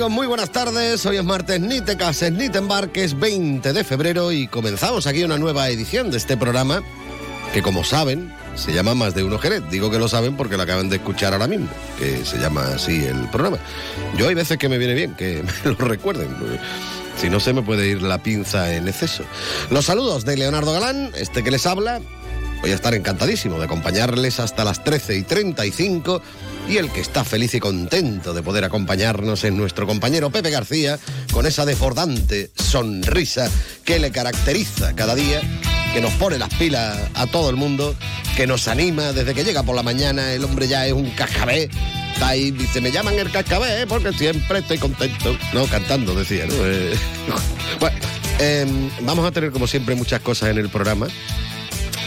Amigos? Muy buenas tardes. Hoy es martes, ni te cases ni te embarques, 20 de febrero y comenzamos aquí una nueva edición de este programa que como saben se llama Más de Uno Jerez. Digo que lo saben porque lo acaban de escuchar ahora mismo, que se llama así el programa. Yo hay veces que me viene bien que me lo recuerden. Si no se me puede ir la pinza en exceso. Los saludos de Leonardo Galán, este que les habla. Voy a estar encantadísimo de acompañarles hasta las 13 y 35 y el que está feliz y contento de poder acompañarnos es nuestro compañero Pepe García con esa desbordante sonrisa que le caracteriza cada día, que nos pone las pilas a todo el mundo, que nos anima desde que llega por la mañana, el hombre ya es un cascabé. Está ahí, dice, me llaman el cascabé porque siempre estoy contento. No, cantando, decía, ¿no? Eh, bueno, em, vamos a tener como siempre muchas cosas en el programa.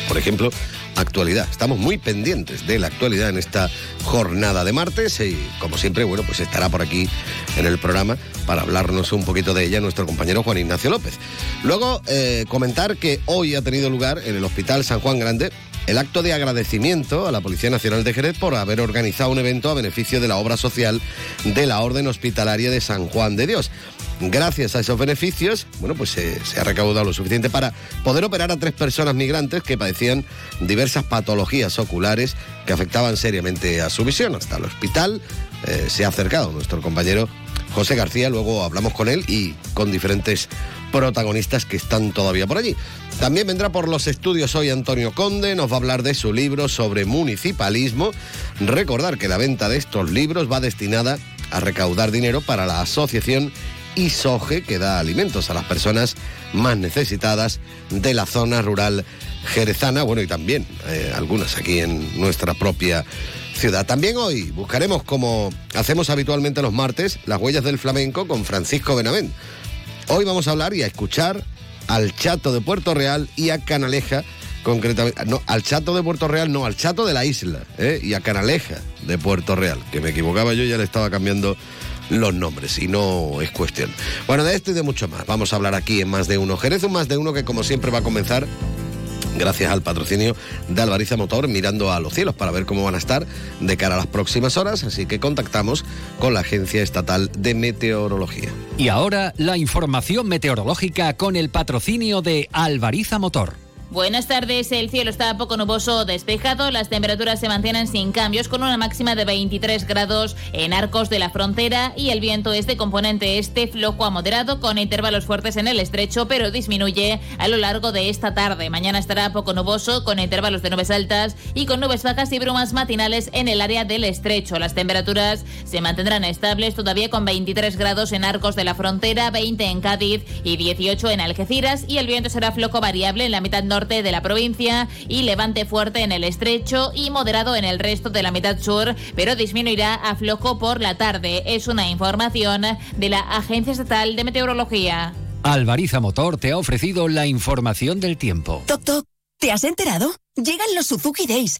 Por ejemplo, actualidad. Estamos muy pendientes de la actualidad en esta jornada de martes y como siempre, bueno, pues estará por aquí en el programa para hablarnos un poquito de ella nuestro compañero Juan Ignacio López. Luego, eh, comentar que hoy ha tenido lugar en el Hospital San Juan Grande el acto de agradecimiento a la Policía Nacional de Jerez por haber organizado un evento a beneficio de la obra social de la Orden Hospitalaria de San Juan de Dios. Gracias a esos beneficios, bueno, pues se, ha recaudado lo suficiente para poder operar a tres personas migrantes que padecían diversas patologías oculares que afectaban seriamente a su visión. Hasta el hospital eh, se ha acercado nuestro compañero José García, luego hablamos con él y con diferentes protagonistas que están todavía por allí. También vendrá por los estudios hoy Antonio Conde, nos va a hablar de su libro sobre municipalismo. Recordar que la venta de estos libros va destinada a recaudar dinero para la asociación ISOGE, que da alimentos a las personas más necesitadas de la zona rural jerezana, bueno, y también eh, algunas aquí en nuestra propia ciudad. También hoy buscaremos, como hacemos habitualmente los martes, las huellas del flamenco con Francisco Benavent. Hoy vamos a hablar y a escuchar al Chato de Puerto Real y a Canaleja, concretamente, no, al Chato de Puerto Real, no, al Chato de la isla, ¿eh? y a Canaleja de Puerto Real, que me equivocaba yo, ya le estaba cambiando los nombres y no es cuestión. Bueno, de esto y de mucho más. Vamos a hablar aquí en Más de Uno. Jerez, un Más de Uno que como siempre va a comenzar gracias al patrocinio de Alvariza Motor, mirando a los cielos para ver cómo van a estar de cara a las próximas horas, así que contactamos con la Agencia Estatal de Meteorología. Y ahora la información meteorológica con el patrocinio de Alvariza Motor. Buenas tardes, el cielo está poco nuboso despejado, las temperaturas se mantienen sin cambios con una máxima de 23 grados en arcos de la frontera y el viento es de componente este flojo a moderado con intervalos fuertes en el estrecho pero disminuye a lo largo de esta tarde. Mañana estará poco nuboso con intervalos de nubes altas y con nubes bajas y brumas matinales en el área del estrecho. Las temperaturas se mantendrán estables todavía con 23 grados en arcos de la frontera, 20 en Cádiz y 18 en Algeciras y el viento será flojo variable en la mitad norte de la provincia y levante fuerte en el estrecho y moderado en el resto de la mitad sur, pero disminuirá a flojo por la tarde. Es una información de la Agencia Estatal de Meteorología. Alvariza Motor te ha ofrecido la información del tiempo. Toc, toc. ¿Te has enterado? Llegan los Suzuki Days.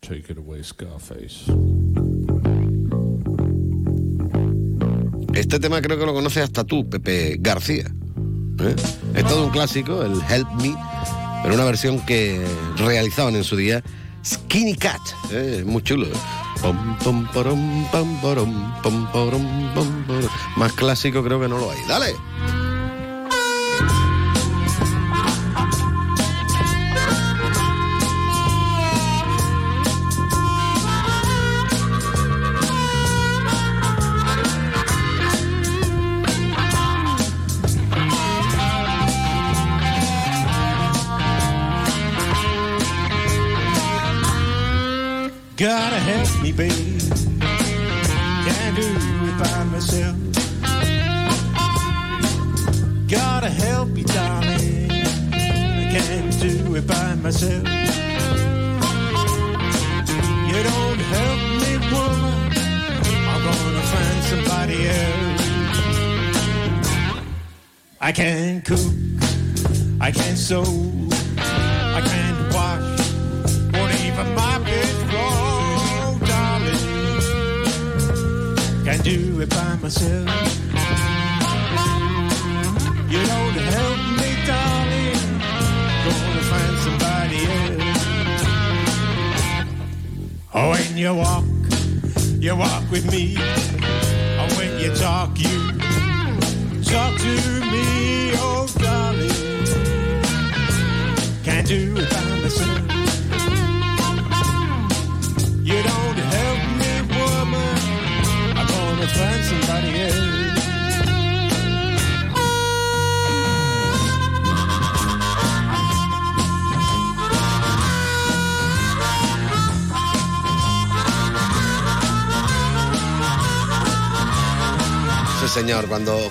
Take it away, Scarface. Este tema creo que lo conoces hasta tú, Pepe García. ¿Eh? Es todo un clásico, el Help Me, pero una versión que realizaban en su día Skinny Cat. ¿eh? Muy chulo. Más clásico creo que no lo hay. Dale.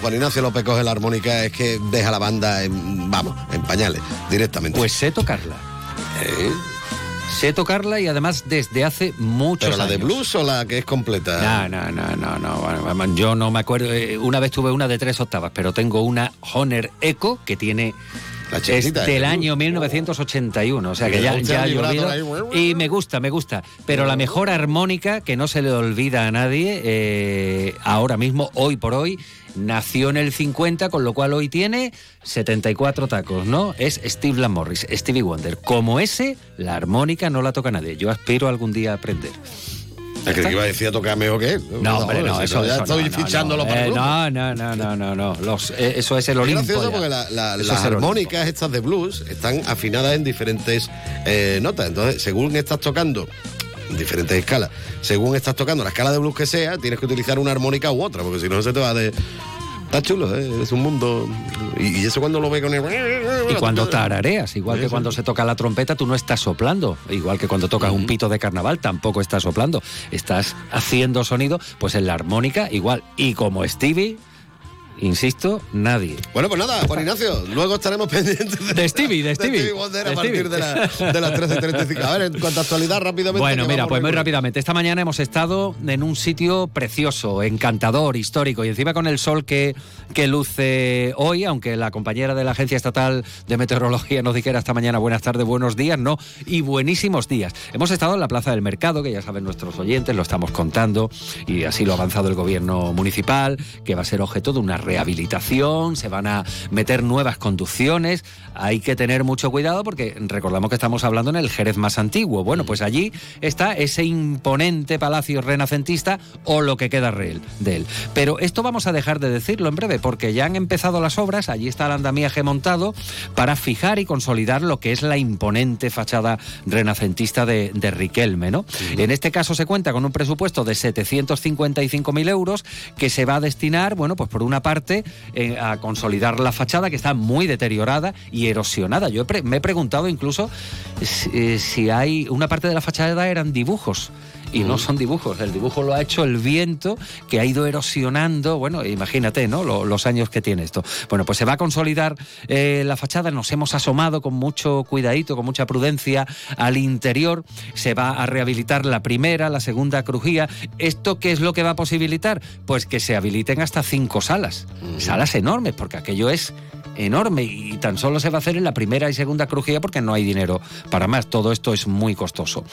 Juan Ignacio López coge la armónica es que deja la banda en, vamos, en pañales, directamente. Pues sé tocarla. ¿Eh? Sé tocarla y además desde hace muchos ¿Pero la de blues o la que es completa? No, no, no, no, no. Yo no me acuerdo. eh, Una vez tuve una de tres octavas, pero tengo una Honor Echo que tiene. La Es chiquitita, del ¿eh? año 1981, o sea que ya, ya ha llovido. Y me gusta, me gusta. Pero la mejor armónica, que no se le olvida a nadie, eh, ahora mismo, hoy por hoy, nació en el 50, con lo cual hoy tiene 74 tacos, ¿no? Es Steve Lam Morris, Stevie Wonder. Como ese, la armónica no la toca nadie. Yo aspiro algún día a aprender. Es que iba a decir a tocar mejor que él. No, hombre, no, eso, ya estoy fichándolo para eh, no, no, no, no, no, no. Los, eh, eso es el Es Olimpo. gracioso ya. porque las es armónicas estas de blues están afinadas en diferentes eh, notas. Entonces, según estás tocando en diferentes escalas, según estás tocando la escala de blues que sea, tienes que utilizar una armónica u otra, porque si no se te va de... Está chulo, ¿eh? es un mundo... Y, y eso cuando lo ve con el... Y cuando tarareas, igual Sí, que sí. cuando se toca la trompeta, tú no estás soplando. Igual que cuando tocas un pito de carnaval, tampoco estás soplando. Estás haciendo sonido, pues en la armónica, igual. Y como Stevie, insisto, nadie. Bueno, pues nada, Juan Ignacio, luego estaremos pendientes De Stevie, de Stevie. Wonder De a partir Stevie. de, la- de las 13.35. A ver, en cuanto a actualidad, rápidamente. Bueno, mira, pues muy rápidamente. Esta mañana hemos estado en un sitio precioso, encantador, histórico, y encima con el sol que, que luce hoy, aunque la compañera de la Agencia Estatal de Meteorología nos dijera esta mañana buenas tardes, buenos días, no, y buenísimos días. Hemos estado en la Plaza del Mercado, que ya saben nuestros oyentes, lo estamos contando, y así lo ha avanzado el gobierno municipal, que va a ser objeto de una rehabilitación, se van a meter nuevas conducciones, hay que tener mucho cuidado porque recordamos que estamos hablando en el Jerez más antiguo. Bueno, pues allí está ese imponente palacio renacentista o lo que queda de él. Pero esto vamos a dejar de decirlo en breve porque ya han empezado las obras, allí está el andamiaje montado para fijar y consolidar lo que es la imponente fachada renacentista de, de Riquelme, ¿no? En este caso se cuenta con un presupuesto de 755.000 euros que se va a destinar, bueno, pues por una parte eh, a consolidar la fachada que está muy deteriorada y erosionada. Yo me he preguntado incluso si, eh, si hay una parte de la fachada eran dibujos. Y no son dibujos, el dibujo lo ha hecho el viento que ha ido erosionando, bueno, imagínate, ¿no? Lo- los años que tiene esto. Bueno, pues se va a consolidar eh, la fachada, nos hemos asomado con mucho cuidadito, con mucha prudencia al interior, se va a rehabilitar la primera, la segunda crujía. ¿Esto qué es lo que va a posibilitar? Pues que se habiliten hasta cinco salas, salas enormes, porque aquello es enorme y tan solo se va a hacer en la primera y segunda crujía porque no hay dinero para más. Todo esto es muy costoso.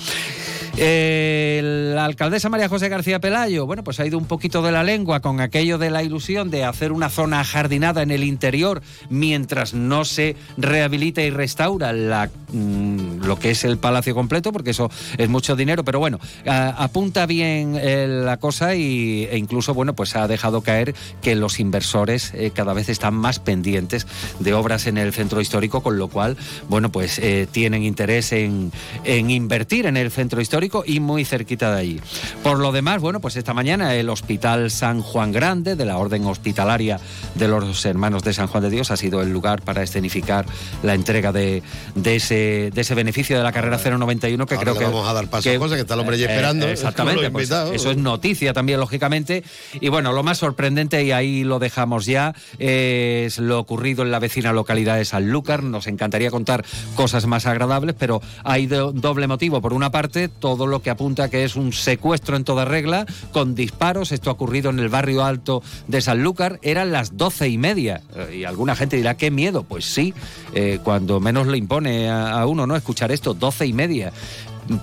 Eh, la alcaldesa María José García Pelayo, bueno, pues ha ido un poquito de la lengua con aquello de la ilusión de hacer una zona jardinada en el interior mientras no se rehabilita y restaura la, mm, lo que es el palacio completo, porque eso es mucho dinero, pero bueno, apunta bien eh, la cosa y, e incluso, bueno, pues ha dejado caer que los inversores eh, cada vez están más pendientes de obras en el centro histórico, con lo cual, bueno, pues eh, tienen interés en, en invertir en el centro histórico y muy cerquita de allí. Por lo demás, bueno, pues esta mañana el Hospital San Juan Grande de la Orden Hospitalaria de los Hermanos de San Juan de Dios ha sido el lugar para escenificar la entrega de, de ese, de ese beneficio de la carrera 091 que Ahora creo que vamos a dar paso a José, que está el hombre ya eh, esperando, exactamente, pues, eso es noticia también lógicamente. Y bueno, lo más sorprendente y ahí lo dejamos ya es lo ocurrido en la vecina localidad de Sanlúcar. Nos encantaría contar cosas más agradables, pero hay do- doble motivo. Por una parte, todo lo que apunta que es un secuestro en toda regla, con disparos. Esto ha ocurrido en el barrio alto de Sanlúcar. Eran las doce y media. Eh, Y alguna gente dirá, qué miedo. Pues sí, eh, cuando menos le impone a, uno, ¿no? Escuchar esto, doce y media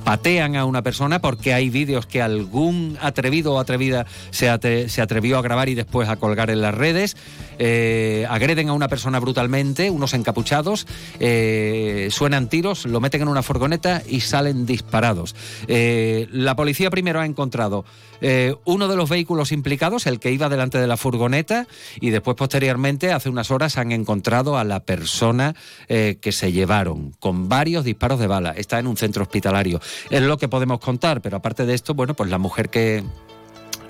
patean a una persona porque hay vídeos que algún atrevido o atrevida se, se atrevió a grabar y después a colgar en las redes. Eh, agreden a una persona brutalmente, unos encapuchados, eh, suenan tiros, lo meten en una furgoneta y salen disparados. Eh, la policía primero ha encontrado uno de los vehículos implicados, el que iba delante de la furgoneta, y después posteriormente, hace unas horas, han encontrado a la persona que se llevaron con varios disparos de bala. Está en un centro hospitalario. Es lo que podemos contar, pero aparte de esto, bueno, pues la mujer que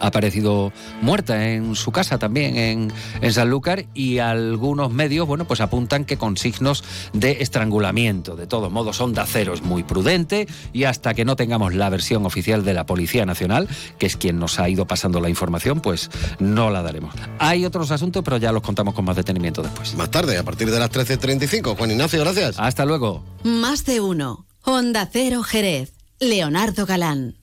ha aparecido muerta en su casa también en, en Sanlúcar y algunos medios, bueno, pues apuntan que con signos de estrangulamiento. De todos modos, Onda Cero es muy prudente y hasta que no tengamos la versión oficial de la Policía Nacional, que es quien nos ha ido pasando la información, pues no la daremos. Hay otros asuntos, pero ya los contamos con más detenimiento después. Más tarde, a partir de las 13.35. Juan Ignacio, gracias. Hasta luego. Más de uno. Onda Cero Jerez. Leonardo Galán.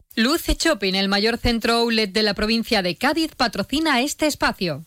Luce Shopping, el mayor centro outlet de la provincia de Cádiz, patrocina este espacio.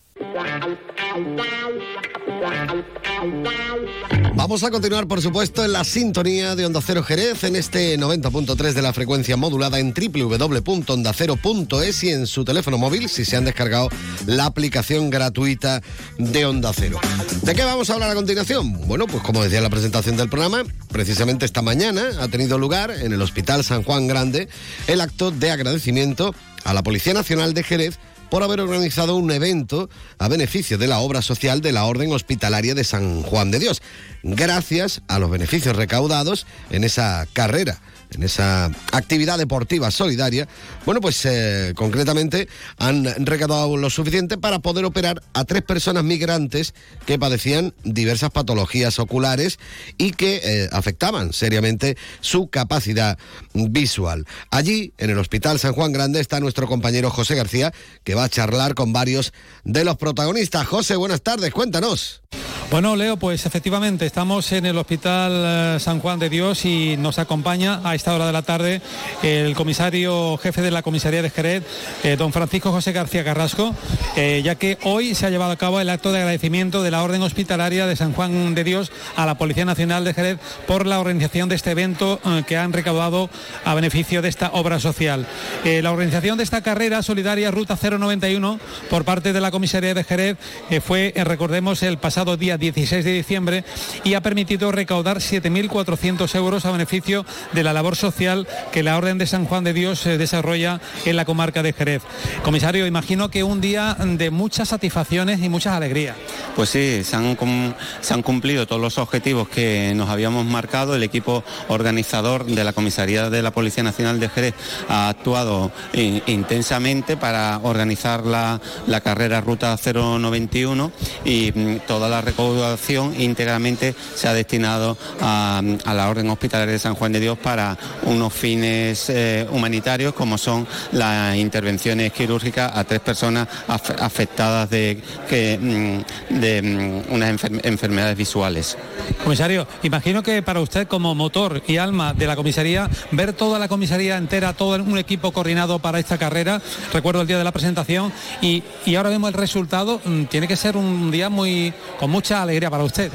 Vamos a continuar, por supuesto, en la sintonía de Onda Cero Jerez, en este 90.3 de la frecuencia modulada en www.ondacero.es y en su teléfono móvil, si se han descargado la aplicación gratuita de Onda Cero. ¿De qué vamos a hablar a continuación? Bueno, pues como decía en la presentación del programa, precisamente esta mañana ha tenido lugar en el Hospital San Juan Grande el acto de agradecimiento a la Policía Nacional de Jerez por haber organizado un evento a beneficio de la obra social de la Orden Hospitalaria de San Juan de Dios, gracias a los beneficios recaudados en esa carrera en esa actividad deportiva solidaria, bueno, pues eh, concretamente han recaudado lo suficiente para poder operar a tres personas migrantes que padecían diversas patologías oculares y que eh, afectaban seriamente su capacidad visual. Allí, en el Hospital San Juan Grande, está nuestro compañero José García, que va a charlar con varios de los protagonistas. José, buenas tardes, cuéntanos. Bueno, Leo, pues efectivamente estamos en el Hospital eh, San Juan de Dios y nos acompaña a esta hora de la tarde el comisario jefe de la comisaría de Jerez, eh, don Francisco José García Carrasco, eh, ya que hoy se ha llevado a cabo el acto de agradecimiento de la Orden Hospitalaria de San Juan de Dios a la Policía Nacional de Jerez por la organización de este evento eh, que han recaudado a beneficio de esta obra social. La organización de esta carrera solidaria Ruta 091 por parte de la comisaría de Jerez fue, recordemos, el pasado día 16 de diciembre y ha permitido recaudar 7.400 euros a beneficio de la labor social que la Orden de San Juan de Dios eh, desarrolla en la comarca de Jerez. Comisario, imagino que un día de muchas satisfacciones y muchas alegrías. Pues sí, se han, cum- se han cumplido todos los objetivos que nos habíamos marcado. El equipo organizador de la Comisaría de la Policía Nacional de Jerez ha actuado in- intensamente para organizar la, carrera Ruta 091 y mm, toda la recaudación íntegramente se ha destinado a la Orden Hospitalaria de San Juan de Dios para unos fines eh, humanitarios como son las intervenciones quirúrgicas a tres personas af- afectadas de, mm, mm, unas enfer- enfermedades visuales. Comisario, imagino que para usted como motor y alma de la comisaría, ver toda la comisaría entera, todo un equipo coordinado para esta carrera, recuerdo el día de la presentación y, y ahora vemos el resultado, mm, tiene que ser un día muy con mucha alegría para usted.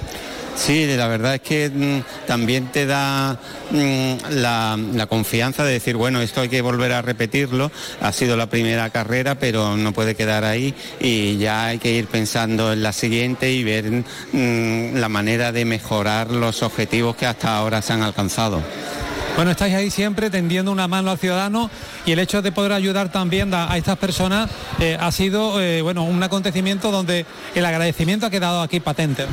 Sí, la verdad es que mm, también te da mm, la, confianza de decir, bueno, esto hay que volver a repetirlo, ha sido la primera carrera, pero no puede quedar ahí y ya hay que ir pensando en la siguiente y ver mm, la manera de mejorar los objetivos que hasta ahora se han alcanzado. Bueno, estáis ahí siempre tendiendo una mano al ciudadano y el hecho de poder ayudar también a, a estas personas eh, ha sido eh, bueno, un acontecimiento donde el agradecimiento ha quedado aquí patente.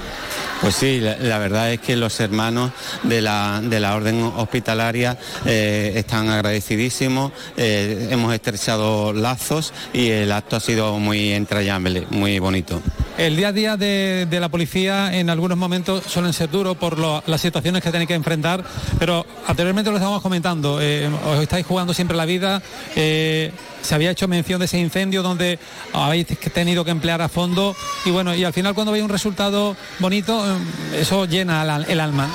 Pues sí, la, la verdad es que los hermanos de la, de la orden hospitalaria eh, están agradecidísimos, hemos estrechado lazos y el acto ha sido muy entrañable, muy bonito. El día a día de, de la policía en algunos momentos suelen ser duros por lo- las situaciones que tenéis que enfrentar, pero anteriormente lo estábamos comentando, eh, os estáis jugando siempre la vida, eh, se había hecho mención de ese incendio donde habéis tenido que emplear a fondo y bueno, y al final cuando veis un resultado bonito, eh, eso llena el alma.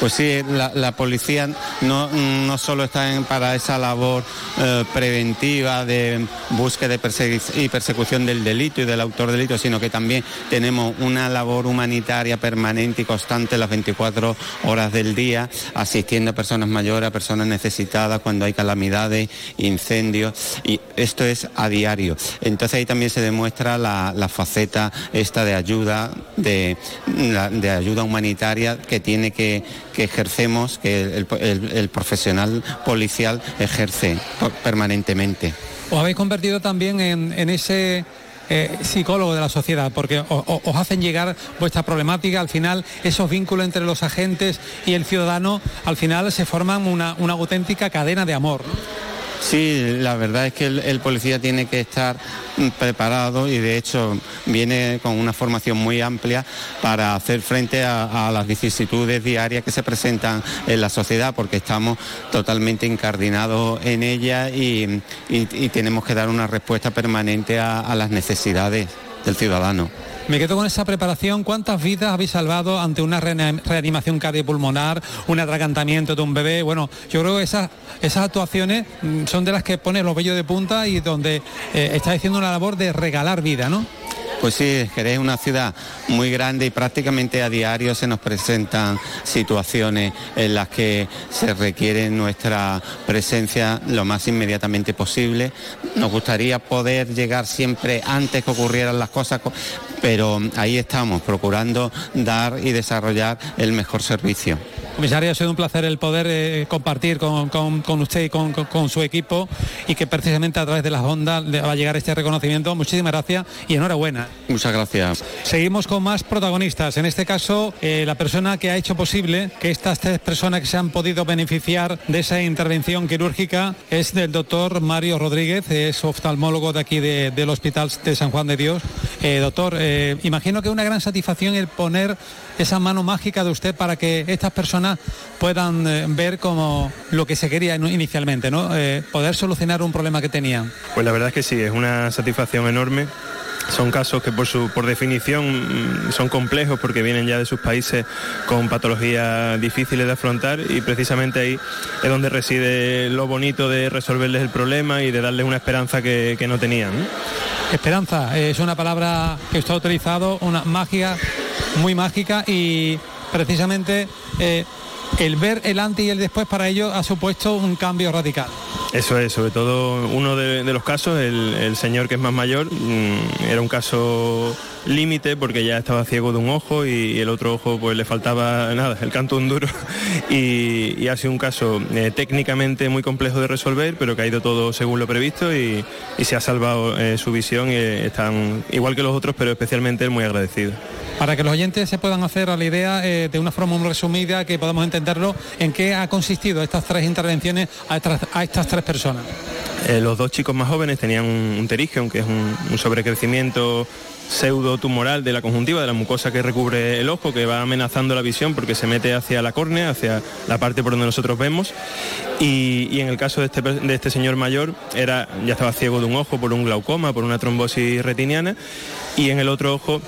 Pues sí, la, policía no, no solo está en- para esa labor eh, preventiva de búsqueda persegui- y persecución del delito y del autor del delito, sino que también tenemos una labor humanitaria permanente y constante las 24 horas del día, asistiendo a personas mayores, a personas necesitadas cuando hay calamidades, incendios, y esto es a diario. Entonces ahí también se demuestra la, faceta esta de ayuda, de, de ayuda humanitaria que tiene que, que ejercemos, que el, profesional policial ejerce permanentemente. Os habéis convertido también en ese eh, psicólogo de la sociedad, porque os hacen llegar vuestra problemática, al final esos vínculos entre los agentes y el ciudadano, al final se forman una, una auténtica cadena de amor. Sí, la verdad es que el, policía tiene que estar preparado y de hecho viene con una formación muy amplia para hacer frente a, las vicisitudes diarias que se presentan en la sociedad porque estamos totalmente incardinados en ella y, tenemos que dar una respuesta permanente a las necesidades del ciudadano. Me quedo con esa preparación. ¿Cuántas vidas habéis salvado ante una reanimación cardiopulmonar, un atragantamiento de un bebé? Bueno, yo creo que esas, actuaciones mm, son de las que pone los vellos de punta y donde eh, estáis haciendo una labor de regalar vida, ¿no? Pues sí, Jerez es una ciudad muy grande y prácticamente a diario se nos presentan situaciones en las que se requiere nuestra presencia lo más inmediatamente posible. Nos gustaría poder llegar siempre antes que ocurrieran las cosas, co- pero ahí estamos, procurando dar y desarrollar el mejor servicio. Comisario, ha sido un placer el poder eh, compartir con, con- con usted y con, su equipo y que precisamente a través de las ondas le va a llegar este reconocimiento. Muchísimas gracias y enhorabuena. Muchas gracias. Seguimos con más protagonistas. En este caso, eh, la persona que ha hecho posible que estas tres personas que se han podido beneficiar de esa intervención quirúrgica es del doctor Mario Rodríguez, es oftalmólogo de aquí de- del Hospital de San Juan de Dios. Eh, doctor, imagino que es una gran satisfacción el poner esa mano mágica de usted para que estas personas puedan eh, ver como lo que se quería in- inicialmente, ¿no? Eh, poder solucionar un problema que tenían. Pues la verdad es que sí, es una satisfacción enorme. Son casos que por, su, por definición mm, son complejos porque vienen ya de sus países con patologías difíciles de afrontar y precisamente ahí es donde reside lo bonito de resolverles el problema y de darles una esperanza que, que no tenían. Esperanza eh, es una palabra que usted ha utilizado, una magia, muy mágica y precisamente eh, el ver el antes y el después para ello ha supuesto un cambio radical. Eso es, sobre todo uno de, los casos, el, señor que es más mayor, mm, era un caso límite porque ya estaba ciego de un ojo y, el otro ojo pues le faltaba nada, el canto un duro y, ha sido un caso eh, técnicamente muy complejo de resolver, pero que ha ido todo según lo previsto y, se ha salvado eh, su visión y eh, están igual que los otros, pero especialmente muy agradecido. Para que los oyentes se puedan hacer a la idea eh, de una forma muy resumida, que podamos entenderlo, en qué ha consistido estas tres intervenciones a estas, tres personas. Eh, los dos chicos más jóvenes tenían un, un terigium, que es un, un sobrecrecimiento pseudotumoral de la conjuntiva, de la mucosa que recubre el ojo, que va amenazando la visión porque se mete hacia la córnea, hacia la parte por donde nosotros vemos. Y, en el caso de este, de este señor mayor, era, ya estaba ciego de un ojo por un glaucoma, por una trombosis retiniana, y en el otro ojo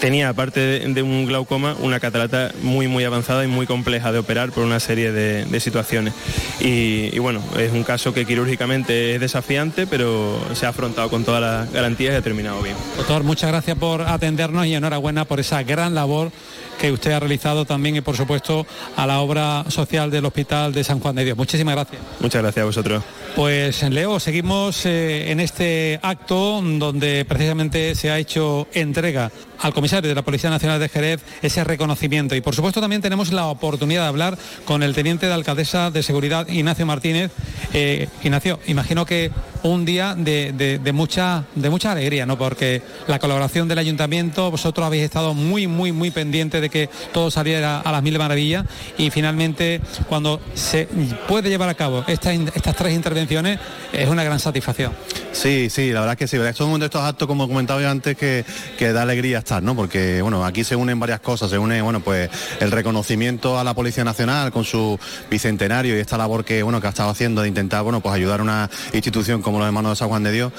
tenía, aparte de, un glaucoma, una catarata muy, muy avanzada y muy compleja de operar por una serie de, situaciones. Y bueno, es un caso que quirúrgicamente es desafiante, pero se ha afrontado con todas las garantías y ha terminado bien. Doctor, muchas gracias por atendernos y enhorabuena por esa gran labor que usted ha realizado también y por supuesto a la obra social del Hospital de San Juan de Dios. Muchísimas gracias. Muchas gracias a vosotros. Pues Leo, seguimos eh, en este acto donde precisamente se ha hecho entrega al comisario de la Policía Nacional de Jerez ese reconocimiento. Y por supuesto también tenemos la oportunidad de hablar con el teniente de alcaldesa de seguridad, Ignacio Martínez. Eh, Ignacio, imagino que un día de, mucha, de mucha alegría, ¿no? Porque la colaboración del ayuntamiento, vosotros habéis estado muy, muy, muy pendientes de que todo saliera a las mil maravillas y finalmente cuando se puede llevar a cabo estas, estas tres intervenciones es una gran satisfacción. Sí, sí, la verdad es que sí. Son uno de estos actos, como comentaba yo antes, que, que da alegría ¿no? Porque, bueno, aquí se unen varias cosas, se une, bueno, pues el reconocimiento a la Policía Nacional con su bicentenario y esta labor que, bueno, que ha estado haciendo de intentar, bueno, pues ayudar a una institución como los hermanos de San Juan de Dios.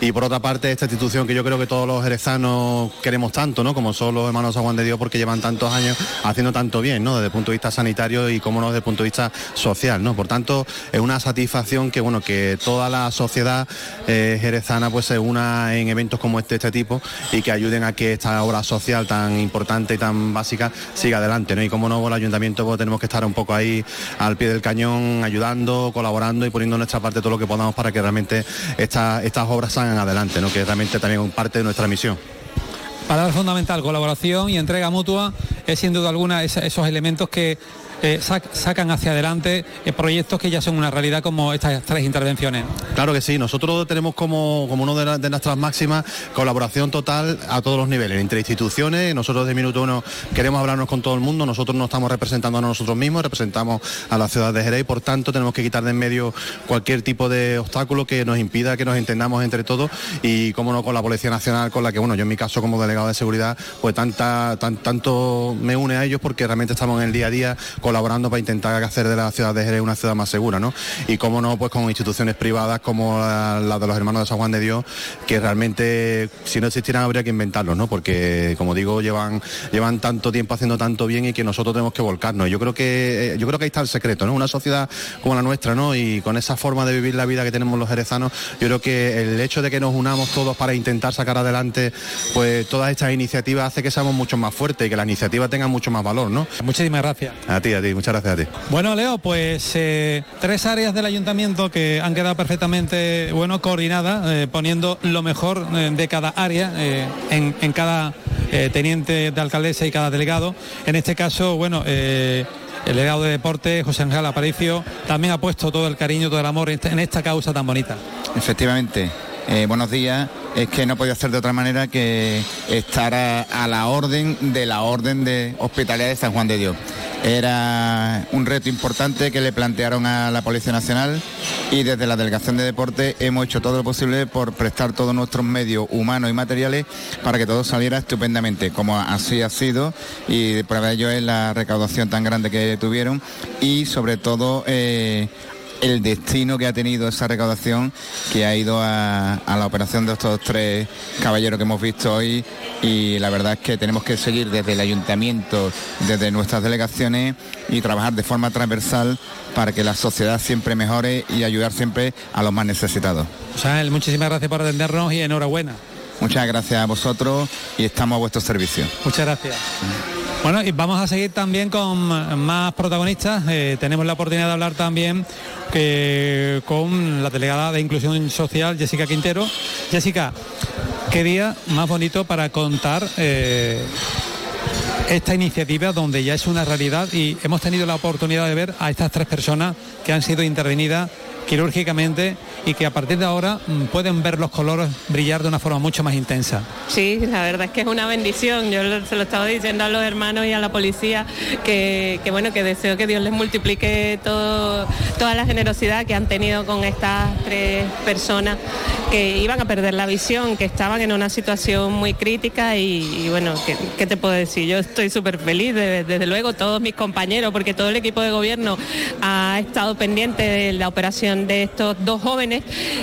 Y por otra parte, esta institución que yo creo que todos los jerezanos queremos tanto, ¿no? Como son los hermanos de San Juan de Dios porque llevan tantos años haciendo tanto bien, ¿no? Desde el punto de vista sanitario y, como no, desde el punto de vista social, ¿no? Por tanto, es una satisfacción que, bueno, que toda la sociedad eh, jerezana pues se una en eventos como este, este tipo y que ayuden a que esta obra social tan importante y tan básica siga adelante. ¿no? Y como no, el ayuntamiento pues, tenemos que estar un poco ahí al pie del cañón, ayudando, colaborando y poniendo nuestra parte todo lo que podamos para que realmente estas obras salgan adelante, ¿no? que realmente también parte de nuestra misión. Palabra fundamental, colaboración y entrega mutua es sin duda alguna esos elementos que eh, sacan hacia adelante eh, proyectos que ya son una realidad como estas tres intervenciones. Claro que sí, nosotros tenemos como, como una de, nuestras máximas colaboración total a todos los niveles, entre instituciones, nosotros de Minuto Uno queremos hablarnos con todo el mundo, nosotros no estamos representando a nosotros mismos, representamos a la ciudad de Jerez y por tanto tenemos que quitar de en medio cualquier tipo de obstáculo que nos impida que nos entendamos entre todos y como no con la Policía Nacional con la que bueno yo en mi caso como delegado de seguridad pues tanta tan, tanto me une a ellos porque realmente estamos en el día a día colaborando para intentar hacer de la ciudad de Jerez una ciudad más segura, ¿no? Y cómo no, pues con instituciones privadas como la, de los hermanos de San Juan de Dios, que realmente si no existieran habría que inventarlos, ¿no? Porque como digo, llevan, llevan tanto tiempo haciendo tanto bien y que nosotros tenemos que volcarnos. Yo creo que yo creo que ahí está el secreto, ¿no? Una sociedad como la nuestra, ¿no? Y con esa forma de vivir la vida que tenemos los jerezanos, yo creo que el hecho de que nos unamos todos para intentar sacar adelante pues todas estas iniciativas hace que seamos mucho más fuertes y que la iniciativa tenga mucho más valor, ¿no? Muchísimas gracias. A ti, muchas gracias a ti. Bueno, Leo, pues eh, tres áreas del ayuntamiento que han quedado perfectamente bueno coordinadas, eh, poniendo lo mejor eh, de cada área en, en, cada teniente de alcaldesa y cada delegado. En este caso, bueno, el delegado de deporte, José Ángel Aparicio, también ha puesto todo el cariño, todo el amor en esta, causa tan bonita. Efectivamente. Buenos días. Es que no podía hacer de otra manera que estar a, la orden de la orden de hospitalidad de San Juan de Dios. Era un reto importante que le plantearon a la Policía Nacional y desde la Delegación de Deporte hemos hecho todo lo posible por prestar todos nuestros medios humanos y materiales para que todo saliera estupendamente, como así ha sido y de ello es la recaudación tan grande que tuvieron y sobre todo eh, el destino que ha tenido esa recaudación que ha ido a, la operación de estos tres caballeros que hemos visto hoy y la verdad es que tenemos que seguir desde el ayuntamiento, desde nuestras delegaciones y trabajar de forma transversal para que la sociedad siempre mejore y ayudar siempre a los más necesitados. Sael, muchísimas gracias por atendernos y enhorabuena. Muchas gracias a vosotros y estamos a vuestro servicio. Muchas gracias. Bueno, y vamos a seguir también con más protagonistas. Eh, tenemos la oportunidad de hablar también que, con la delegada de Inclusión Social, Jessica Quintero. Jessica, qué día más bonito para contar eh, esta iniciativa donde ya es una realidad y hemos tenido la oportunidad de ver a estas tres personas que han sido intervenidas quirúrgicamente y que a partir de ahora mm, pueden ver los colores brillar de una forma mucho más intensa. Sí, la verdad es que es una bendición. Yo se lo estaba diciendo a los hermanos y a la policía que, bueno, que deseo que Dios les multiplique todo, toda la generosidad que han tenido con estas tres personas que iban a perder la visión, que estaban en una situación muy crítica y, bueno, ¿qué, te puedo decir? Yo estoy súper feliz, desde luego todos mis compañeros, porque todo el equipo de gobierno ha estado pendiente de la operación de estos dos jóvenes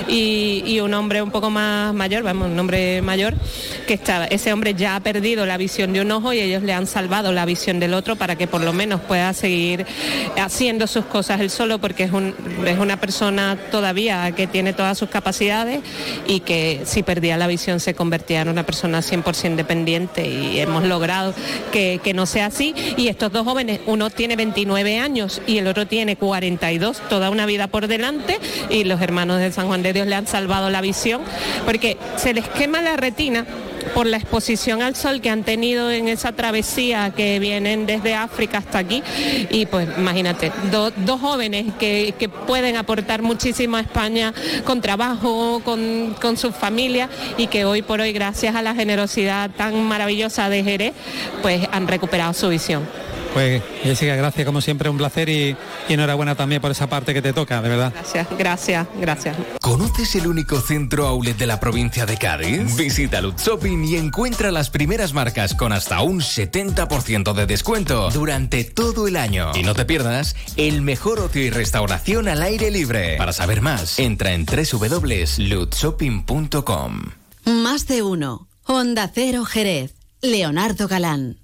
y, un hombre un poco más mayor, vamos, un hombre mayor, que está, ese hombre ya ha perdido la visión de un ojo y ellos le han salvado la visión del otro para que por lo menos pueda seguir haciendo sus cosas él solo porque es, un, es una persona todavía que tiene todas sus capacidades y que si perdía la visión se convertía en una persona 100% independiente y hemos logrado que, que no sea así. Y estos dos jóvenes, uno tiene 29 años y el otro tiene 42, toda una vida por delante y los hermanos de San Juan de Dios le han salvado la visión porque se les quema la retina por la exposición al sol que han tenido en esa travesía que vienen desde África hasta aquí. Y pues imagínate, do- dos jóvenes que, que pueden aportar muchísimo a España con trabajo, con, con sus familias y que hoy por hoy, gracias a la generosidad tan maravillosa de Jerez, pues han recuperado su visión. Pues Jessica, gracias como siempre, un placer y, y enhorabuena también por esa parte que te toca, de verdad. Gracias, gracias, gracias. ¿Conoces el único centro outlet de la provincia de Cádiz? Visita Lutz Shopping y encuentra las primeras marcas con hasta un 70% de descuento durante todo el año. Y no te pierdas el mejor ocio y restauración al aire libre. Para saber más, entra en www.lutzshopping.com. Más de uno. Honda Cero Jerez. Leonardo Galán.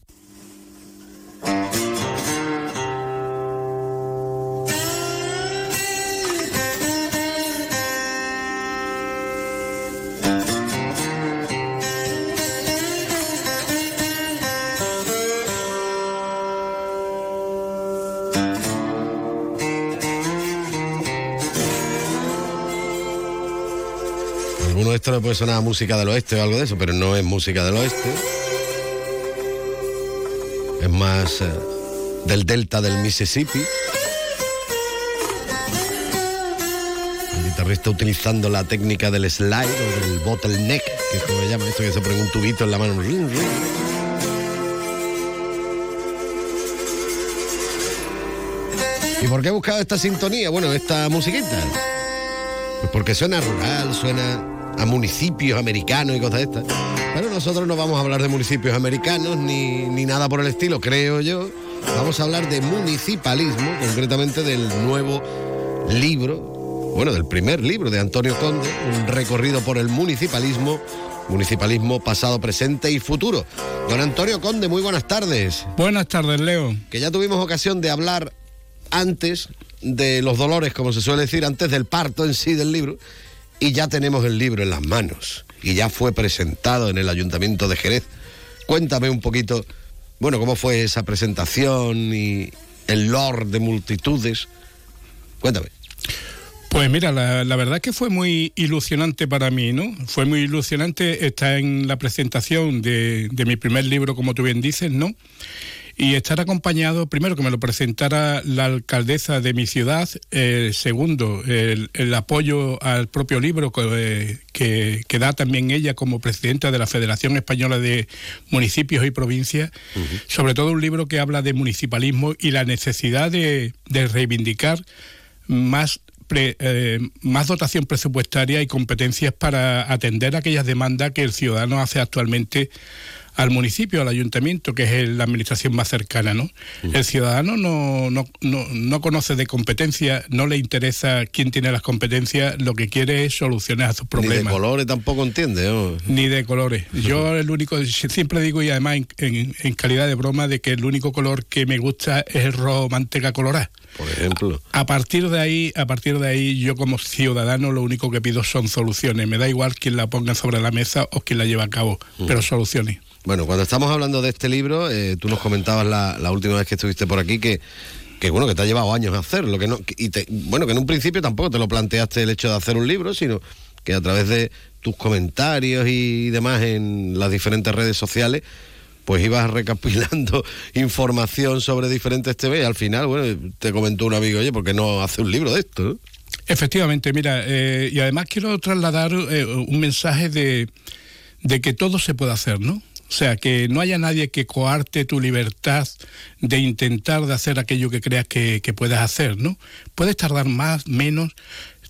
Puede música del oeste o algo de eso, pero no es música del oeste. Es más eh, del delta del Mississippi. El guitarrista utilizando la técnica del slide o del bottleneck, que es como se llama esto, que se pone un tubito en la mano. ¿Y por qué he buscado esta sintonía? Bueno, esta musiquita. Pues porque suena rural, suena a municipios americanos y cosas de estas. Pero nosotros no vamos a hablar de municipios americanos ni, ni nada por el estilo, creo yo. Vamos a hablar de municipalismo, concretamente del nuevo libro, bueno, del primer libro de Antonio Conde, un recorrido por el municipalismo, municipalismo pasado, presente y futuro. Don Antonio Conde, muy buenas tardes. Buenas tardes, Leo. Que ya tuvimos ocasión de hablar antes de los dolores, como se suele decir, antes del parto en sí del libro, y ya tenemos el libro en las manos, y ya fue presentado en el Ayuntamiento de Jerez. Cuéntame un poquito, bueno, cómo fue esa presentación y el lord de multitudes. Cuéntame. Pues mira, la, la verdad que fue muy ilusionante para mí, ¿no? Fue muy ilusionante estar en la presentación de, de mi primer libro, como tú bien dices, ¿no? Y estar acompañado, primero que me lo presentara la alcaldesa de mi ciudad, eh, segundo, el, el, apoyo al propio libro que, que, que, da también ella como presidenta de la Federación Española de Municipios y Provincias, uh -huh. sobre todo un libro que habla de municipalismo y la necesidad de, de reivindicar más Pre, eh, más dotación presupuestaria y competencias para atender aquellas demandas que el ciudadano hace actualmente al municipio, al ayuntamiento, que es la administración más cercana, ¿no? Mm. El ciudadano no, no, no, no, conoce de competencia, no le interesa quién tiene las competencias, lo que quiere es soluciones a sus problemas. Ni de colores tampoco entiende, ¿no? Ni de colores. Yo el único, siempre digo, y además en, en, en, calidad de broma, de que el único color que me gusta es el rojo manteca colorada. Por ejemplo. A partir de ahí, a partir de ahí, yo como ciudadano lo único que pido son soluciones. Me da igual quién la ponga sobre la mesa o quién la lleva a cabo, mm. pero soluciones. Bueno, cuando estamos hablando de este libro, eh, tú nos comentabas la, la, última vez que estuviste por aquí que, que bueno, que te ha llevado años hacerlo, que no, y te, bueno, que en un principio tampoco te lo planteaste el hecho de hacer un libro, sino que a través de tus comentarios y demás en las diferentes redes sociales, pues ibas recapitulando información sobre diferentes TV y al final, bueno, te comentó un amigo, oye, ¿por qué no hace un libro de esto? Efectivamente, mira, eh, y además quiero trasladar eh, un mensaje de, de que todo se puede hacer, ¿no? O sea, que no haya nadie que coarte tu libertad de intentar de hacer aquello que creas que, que puedes hacer, ¿no? Puedes tardar más, menos,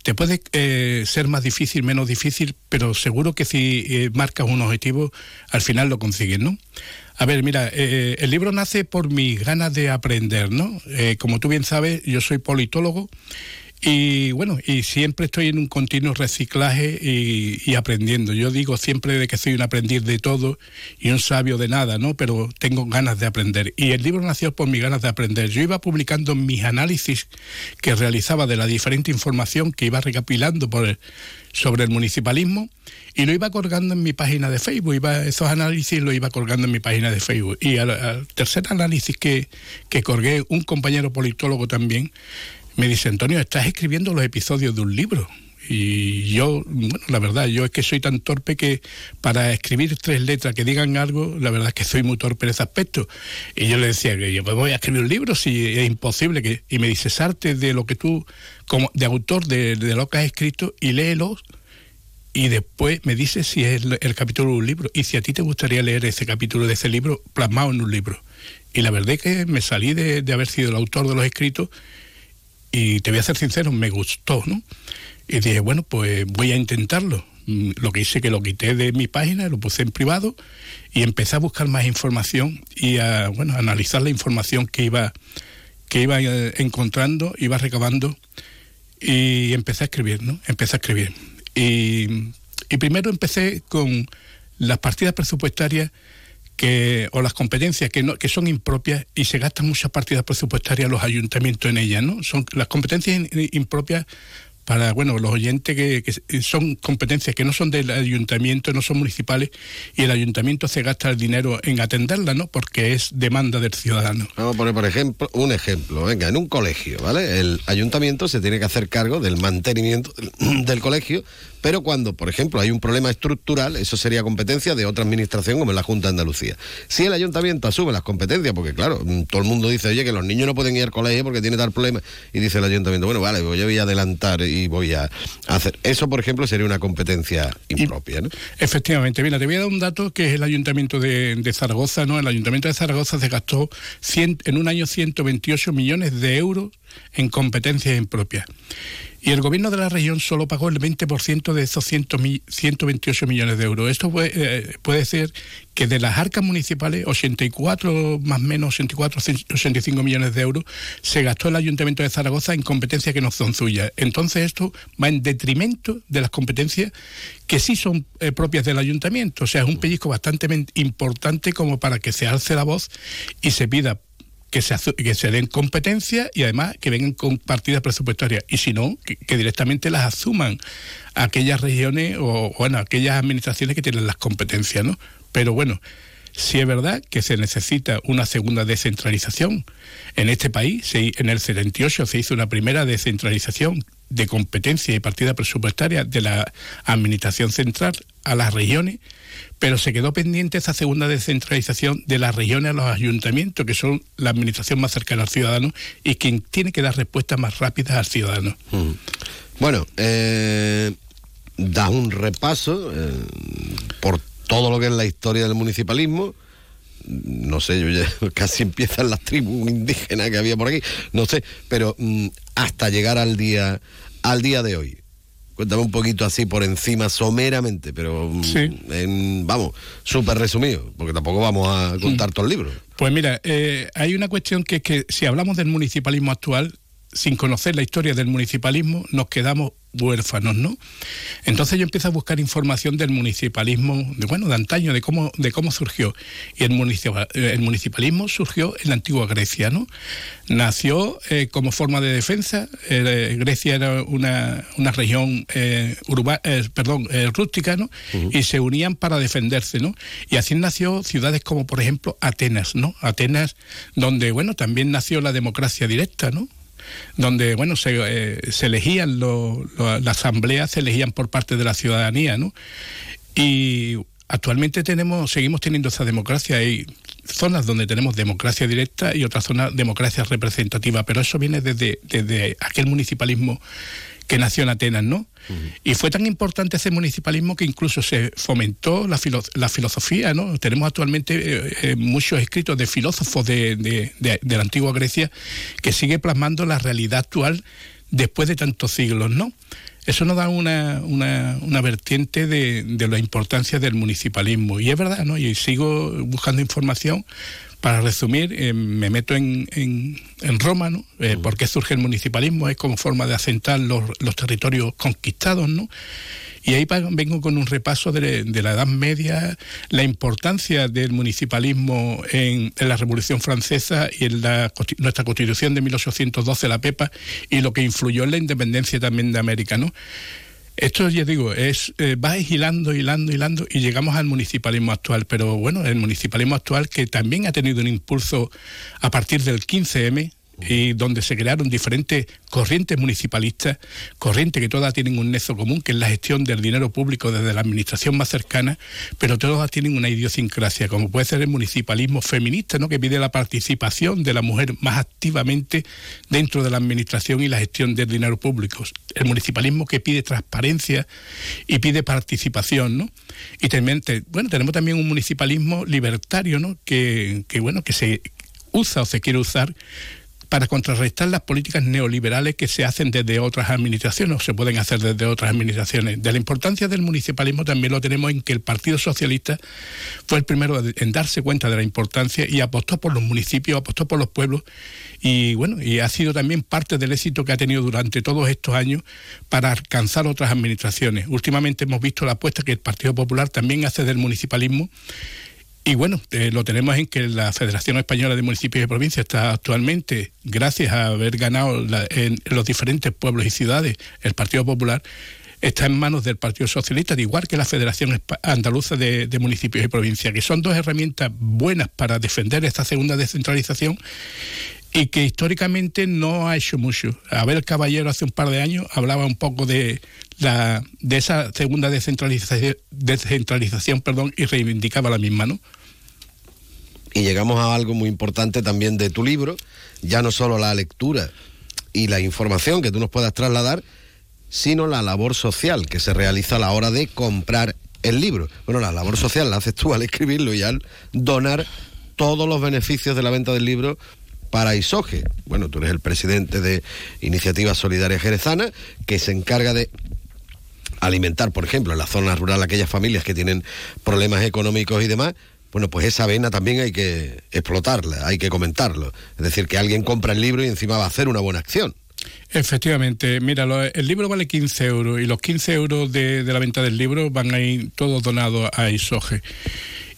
te puede eh, ser más difícil, menos difícil, pero seguro que si eh, marcas un objetivo, al final lo consigues, ¿no? A ver, mira, eh, el libro nace por mis ganas de aprender, ¿no? como tú bien sabes, yo soy politólogo Y bueno, y siempre estoy en un continuo reciclaje y, aprendiendo. Yo digo siempre de que soy un aprendiz de todo y un sabio de nada, ¿no? Pero tengo ganas de aprender. Y el libro nació por mis ganas de aprender. Yo iba publicando mis análisis que realizaba de la diferente información que iba recapilando por el, sobre el municipalismo y lo iba colgando en mi página de Facebook. Iba, esos análisis lo iba colgando en mi página de Facebook. Y al, al tercer análisis que, que colgué, un compañero politólogo también, me dice, Antonio, estás escribiendo los episodios de un libro. Y yo, bueno, la verdad, yo es que soy tan torpe que para escribir tres letras que digan algo, la verdad es que soy muy torpe en ese aspecto. Y yo le decía que yo pues voy a escribir un libro si es imposible. que Y me dice, salte de lo que tú, como de autor de, lo que has escrito y léelo y después me dice si es el, el, capítulo de un libro y si a ti te gustaría leer ese capítulo de ese libro plasmado en un libro. Y la verdad es que me salí de, de haber sido el autor de los escritos y te voy a ser sincero, me gustó, ¿no? Y dije, bueno, pues voy a intentarlo. Mm, Lo que hice que lo quité de mi página, lo puse en privado y empecé a buscar más información y a, bueno, analizar la información que iba, que iba eh, encontrando, iba recabando y empecé a escribir, ¿no? Empecé a escribir. Y, y primero empecé con las partidas presupuestarias que, o las competencias que, no, que son impropias y se gastan muchas partidas presupuestarias los ayuntamientos en ellas, ¿no? Son las competencias impropias para bueno los oyentes que, son competencias que no son del ayuntamiento, no son municipales y el ayuntamiento se gasta el dinero en atenderlas, ¿no? Porque es demanda del ciudadano. Vamos a poner por ejemplo un ejemplo, venga, en un colegio, ¿vale? El ayuntamiento se tiene que hacer cargo del mantenimiento del colegio, pero cuando, por ejemplo, hay un problema estructural, eso sería competencia de otra administración como es la Junta de Andalucía. Si el ayuntamiento asume las competencias, porque claro, todo el mundo dice, oye, que los niños no pueden ir al colegio porque tiene tal problema, y dice el ayuntamiento, bueno, vale, pues yo voy a adelantar y voy a hacer. Eso, por ejemplo, sería una competencia impropia, ¿no? Efectivamente, mira, te voy a dar un dato que es el ayuntamiento de, de Zaragoza, ¿no? El ayuntamiento de Zaragoza se gastó 100, en un año 128 millones de euros en competencias impropias. Y el gobierno de la región solo pagó el 20% de esos 100, 128 millones de euros. Esto puede, eh, puede ser que de las arcas municipales, 84 más menos, 84, 85 millones de euros, se gastó el Ayuntamiento de Zaragoza en competencias que no son suyas. Entonces esto va en detrimento de las competencias que sí son eh, propias del Ayuntamiento. O sea, es un pellizco bastante importante como para que se alce la voz y se pida que se, que se den competencias y además que vengan con partidas presupuestarias. Y si no, que, directamente las asuman aquellas regiones o, bueno, aquellas administraciones que tienen las competencias, ¿no? Pero bueno, si es verdad que se necesita una segunda descentralización. En este país, en el 78 se hizo una primera descentralización de competencia y partida presupuestaria de la Administración Central a las regiones, pero se quedó pendiente esa segunda descentralización de las regiones a los ayuntamientos, que son la administración más cercana al ciudadano y quien tiene que dar respuestas más rápidas al ciudadano. Mm. Bueno, eh, da un repaso eh, por todo lo que es la historia del municipalismo. No sé, yo ya casi empiezan las tribus indígenas que había por aquí, no sé, pero mm, hasta llegar al día, al día de hoy. Cuéntame un poquito así por encima, someramente, pero sí. en, vamos, súper resumido, porque tampoco vamos a contar mm. todo el libro. Pues mira, eh, hay una cuestión que es que si hablamos del municipalismo actual, sin conocer la historia del municipalismo, nos quedamos huérfanos, ¿no? Entonces yo empiezo a buscar información del municipalismo, de bueno, de antaño, de cómo, de cómo surgió. Y el, municipal, el municipalismo surgió en la antigua Grecia, ¿no? Nació eh, como forma de defensa. Eh, Grecia era una, una región eh, urba, perdón, rústica, ¿no? Uh -huh. Y se unían para defenderse, ¿no? Y así nació ciudades como, por ejemplo, Atenas, ¿no? Atenas, donde, bueno, también nació la democracia directa, ¿no? Donde bueno se, eh, se elegían lo, lo, la asamblea se elegían por parte de la ciudadanía no y actualmente tenemos seguimos teniendo esa democracia hay zonas donde tenemos democracia directa y otras zonas democracia representativa pero eso viene desde, desde aquel municipalismo que nació en Atenas, ¿no? Y fue tan importante ese municipalismo que incluso se fomentó la, filo la filosofía, ¿no? Tenemos actualmente eh, eh, muchos escritos de filósofos de, de, de, de, la antigua Grecia que sigue plasmando la realidad actual después de tantos siglos, ¿no? Eso nos da una, una, una vertiente de, de la importancia del municipalismo. Y es verdad, ¿no? Y sigo buscando información Para resumir, eh, me meto en, en, en Roma, ¿no? Eh, ¿Por qué surge el municipalismo? Es como forma de asentar los, los territorios conquistados, ¿no? Y ahí vengo con un repaso de, de la Edad Media, la importancia del municipalismo en, en la Revolución Francesa y en la, nuestra Constitución de 1812, la PEPA, y lo que influyó en la independencia también de América, ¿no? Esto, ya digo, es eh, va hilando, hilando, hilando y llegamos al municipalismo actual. Pero bueno, el municipalismo actual que también ha tenido un impulso a partir del 15M y donde se crearon diferentes corrientes municipalistas, corrientes que todas tienen un nexo común, que es la gestión del dinero público desde la administración más cercana, pero todas tienen una idiosincrasia, como puede ser el municipalismo feminista, ¿no? que pide la participación de la mujer más activamente dentro de la administración y la gestión del dinero público. El municipalismo que pide transparencia y pide participación, ¿no? Y también, bueno, tenemos también un municipalismo libertario, ¿no? Que, que bueno, que se usa o se quiere usar para contrarrestar las políticas neoliberales que se hacen desde otras administraciones o se pueden hacer desde otras administraciones. De la importancia del municipalismo también lo tenemos en que el Partido Socialista fue el primero en darse cuenta de la importancia y apostó por los municipios, apostó por los pueblos y bueno, y ha sido también parte del éxito que ha tenido durante todos estos años para alcanzar otras administraciones. Últimamente hemos visto la apuesta que el Partido Popular también hace del municipalismo y bueno, lo tenemos en que la Federación Española de Municipios y Provincias está actualmente, gracias a haber ganado la- en, los diferentes pueblos y ciudades el Partido Popular, está en manos del Partido Socialista, igual que la Federación Andaluza de Municipios y Provincias, que son dos herramientas buenas para defender esta segunda descentralización y que históricamente no ha hecho mucho. Abel Caballero hace un par de años hablaba un poco de la de esa segunda descentralización, descentralización perdón, y reivindicaba la misma, ¿no? Y llegamos a algo muy importante también de tu libro, ya no solo la lectura y la información que tú nos puedas trasladar, sino la labor social que se realiza a la hora de comprar el libro. Bueno, la labor social la haces tú al escribirlo y al donar todos los beneficios de la venta del libro para ISOGE. Bueno, tú eres el presidente de Iniciativa Solidaria Jerezana, que se encarga de alimentar, por ejemplo, en la zona rural aquellas familias que tienen problemas económicos y demás, bueno, pues esa vena también hay que explotarla, hay que comentarlo. Es decir, que alguien compra el libro y encima va a hacer una buena acción. Efectivamente, mira, el libro vale 15 euros y los 15 euros de, de la venta del libro van a ir todos donados a ISOGE.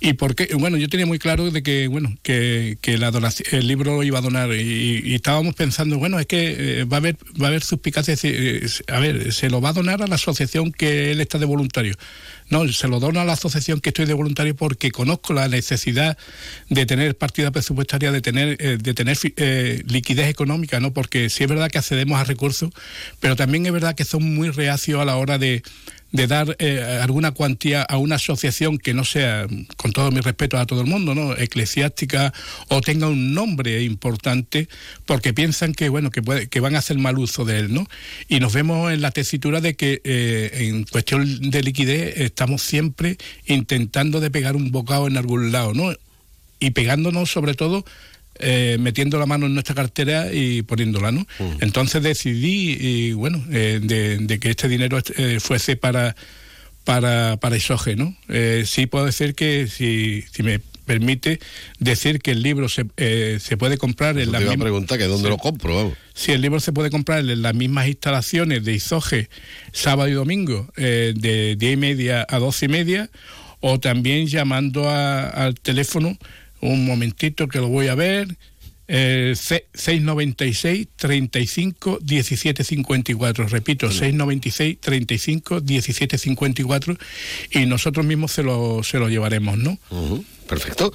Y porque, bueno, yo tenía muy claro de que, bueno, que, que la donación, el libro lo iba a donar y, estábamos pensando, bueno, es que eh, va a haber, va a haber suspicacia, eh, a ver, se lo va a donar a la asociación que él está de voluntario. No, se lo dono a la asociación que estoy de voluntario porque conozco la necesidad de tener partida presupuestaria, de tener, eh, de tener eh, liquidez económica, ¿no? Porque sí es verdad que accedemos a recursos, pero también es verdad que son muy reacios a la hora de, de dar eh, alguna cuantía a una asociación que no sea, con todo mi respeto a todo el mundo, ¿no? eclesiástica o tenga un nombre importante, porque piensan que bueno que puede, que van a hacer mal uso de él, ¿no? Y nos vemos en la tesitura de que eh, en cuestión de liquidez estamos siempre intentando de pegar un bocado en algún lado, ¿no? Y pegándonos sobre todo eh, metiendo la mano en nuestra cartera y poniéndola, ¿no? Entonces decidí, y bueno, eh, de, de que este dinero eh, fuese para para para ISOGE, ¿no? Eh, sí puedo decir que, si, si me permite, decir que el libro se, eh, se puede comprar en la te iba a misma... preguntar que dónde lo compro, vamos. Sí, el libro se puede comprar en las mismas instalaciones de ISOGE sábado y domingo, eh, de 10 y media a 12 y media, o también llamando a- al teléfono, un momentito que lo voy a ver, eh, ce- 696 35 17 54. Repito, 696 35 17 54 y nosotros mismos se lo, se lo llevaremos, ¿no? Perfecto.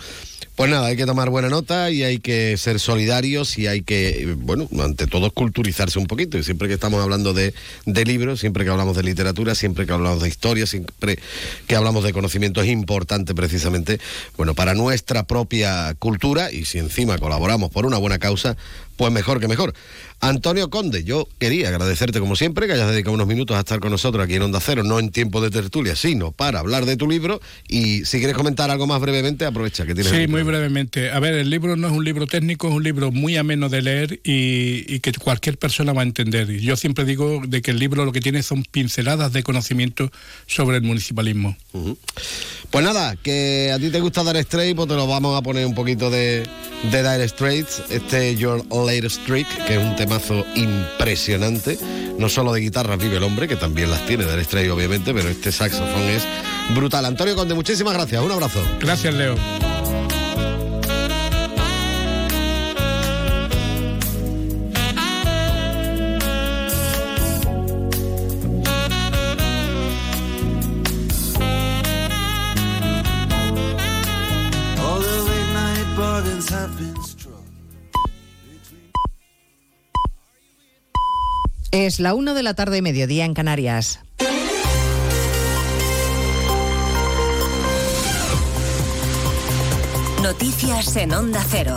Pues nada, hay que tomar buena nota y hay que ser solidarios y hay que, bueno, ante todo culturizarse un poquito. Y siempre que estamos hablando de, de libros, siempre que hablamos de literatura, siempre que hablamos de historia, siempre que hablamos de conocimiento, es importante precisamente, bueno, para nuestra propia cultura y si encima colaboramos por una buena causa, pues mejor que mejor. Antonio Conde, yo quería agradecerte como siempre que hayas dedicado unos minutos a estar con nosotros aquí en Onda Cero, no en tiempo de tertulia, sino para hablar de tu libro. Y si quieres comentar algo más brevemente, aprovecha que tienes. Sí, muy brevemente. A ver, el libro no es un libro técnico, es un libro muy ameno de leer y, y que cualquier persona va a entender. Yo siempre digo de que el libro lo que tiene son pinceladas de conocimiento sobre el municipalismo. Pues nada, que a ti te gusta dar straight, pues te lo vamos a poner un poquito de, de Dire Straits, este Your Latest Trick, que es un temazo impresionante. No solo de guitarras vive el hombre, que también las tiene, Dire Straits obviamente, pero este saxofón es brutal. Antonio Conde, muchísimas gracias, un abrazo. Gracias, Leo. Es la una de la tarde, mediodía en Canarias. Noticias en Onda Cero.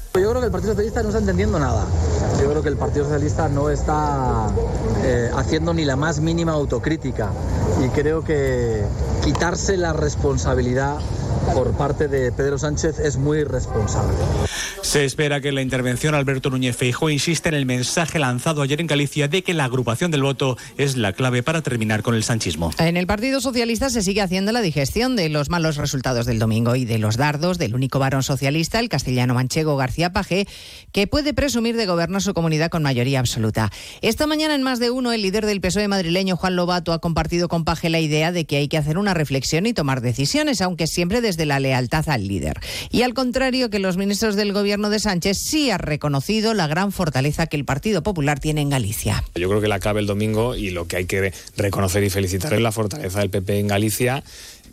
Yo creo que el Partido Socialista no está entendiendo nada. Yo creo que el Partido Socialista no está eh, haciendo ni la más mínima autocrítica. Y creo que quitarse la responsabilidad por parte de Pedro Sánchez es muy irresponsable. Se espera que en la intervención Alberto Núñez Feijóo insiste en el mensaje lanzado ayer en Galicia de que la agrupación del voto es la clave para terminar con el sanchismo. En el Partido Socialista se sigue haciendo la digestión de los malos resultados del domingo y de los dardos del único varón socialista, el castellano manchego García Paje, que puede presumir de gobernar su comunidad con mayoría absoluta. Esta mañana en más de uno, el líder del PSOE madrileño, Juan Lobato, ha compartido con Paje la idea de que hay que hacer una reflexión y tomar decisiones, aunque siempre desde la lealtad al líder. Y al contrario que los ministros del gobierno de Sánchez, sí ha reconocido la gran fortaleza que el Partido Popular tiene en Galicia. Yo creo que la clave el domingo y lo que hay que reconocer y felicitar es la fortaleza del PP en Galicia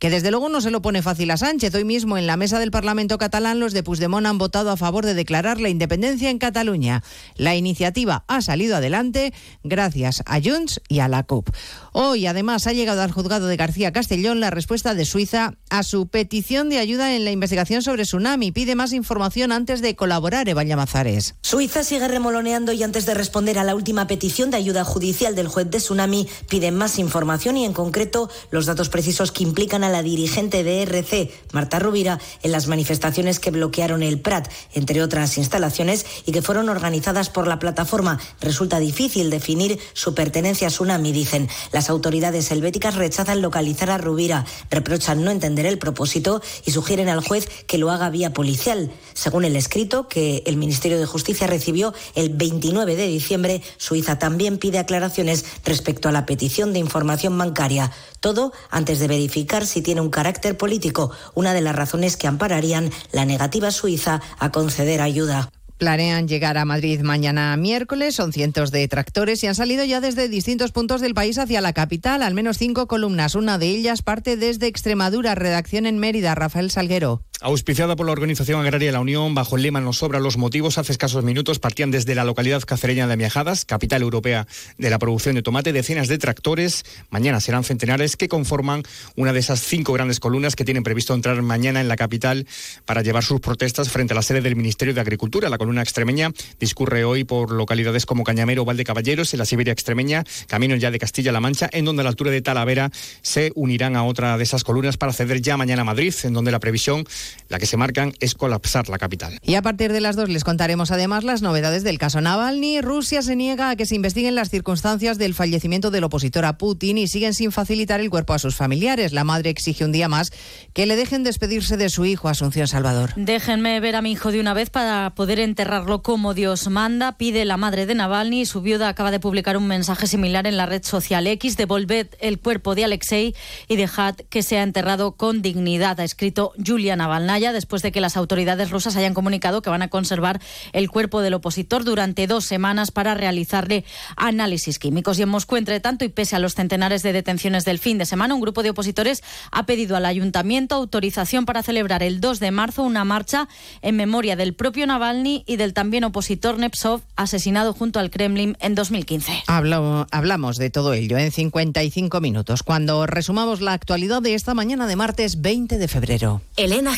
que desde luego no se lo pone fácil a Sánchez. Hoy mismo en la mesa del Parlamento catalán los de Puigdemont han votado a favor de declarar la independencia en Cataluña. La iniciativa ha salido adelante gracias a Junts y a la CUP. Hoy además ha llegado al juzgado de García Castellón la respuesta de Suiza a su petición de ayuda en la investigación sobre tsunami. Pide más información antes de colaborar Eva Llamazares. Suiza sigue remoloneando y antes de responder a la última petición de ayuda judicial del juez de tsunami piden más información y en concreto los datos precisos que implican a la dirigente de RC, Marta Rubira, en las manifestaciones que bloquearon el Prat, entre otras instalaciones, y que fueron organizadas por la plataforma. Resulta difícil definir su pertenencia a Tsunami, dicen. Las autoridades helvéticas rechazan localizar a Rubira, reprochan no entender el propósito y sugieren al juez que lo haga vía policial. Según el escrito que el Ministerio de Justicia recibió el 29 de diciembre, Suiza también pide aclaraciones respecto a la petición de información bancaria. Todo antes de verificar si tiene un carácter político, una de las razones que ampararían la negativa suiza a conceder ayuda. Planean llegar a Madrid mañana miércoles, son cientos de tractores y han salido ya desde distintos puntos del país hacia la capital, al menos cinco columnas. Una de ellas parte desde Extremadura, redacción en Mérida, Rafael Salguero. Auspiciada por la Organización Agraria La Unión, bajo el lema Nos sobran los motivos, hace escasos minutos partían desde la localidad cacereña de Miajadas, capital europea de la producción de tomate, decenas de tractores, mañana serán centenares, que conforman una de esas cinco grandes columnas que tienen previsto entrar mañana en la capital para llevar sus protestas frente a la sede del Ministerio de Agricultura. La columna extremeña discurre hoy por localidades como Cañamero o Valdecaballeros, en la Siberia extremeña, camino ya de Castilla-La Mancha, en donde a la altura de Talavera se unirán a otra de esas columnas para ceder ya mañana a Madrid, en donde la previsión la que se marcan es colapsar la capital. Y a partir de las dos les contaremos además las novedades del caso Navalny. Rusia se niega a que se investiguen las circunstancias del fallecimiento del opositor a Putin y siguen sin facilitar el cuerpo a sus familiares. La madre exige un día más que le dejen despedirse de su hijo, Asunción Salvador. Déjenme ver a mi hijo de una vez para poder enterrarlo como Dios manda, pide la madre de Navalny. Su viuda acaba de publicar un mensaje similar en la red social X. Devolved el cuerpo de Alexei y dejad que sea enterrado con dignidad, ha escrito Julia Navalnaya después de que las autoridades rusas hayan comunicado que van a conservar el cuerpo del opositor durante dos semanas para realizarle análisis químicos. Y en Moscú, entre tanto, y pese a los centenares de detenciones del fin de semana, un grupo de opositores ha pedido al ayuntamiento autorización para celebrar el 2 de marzo una marcha en memoria del propio Navalny y del también opositor Nepsov, asesinado junto al Kremlin en 2015. Hablo- hablamos de todo ello en 55 minutos, cuando resumamos la actualidad de esta mañana de martes 20 de febrero. Elena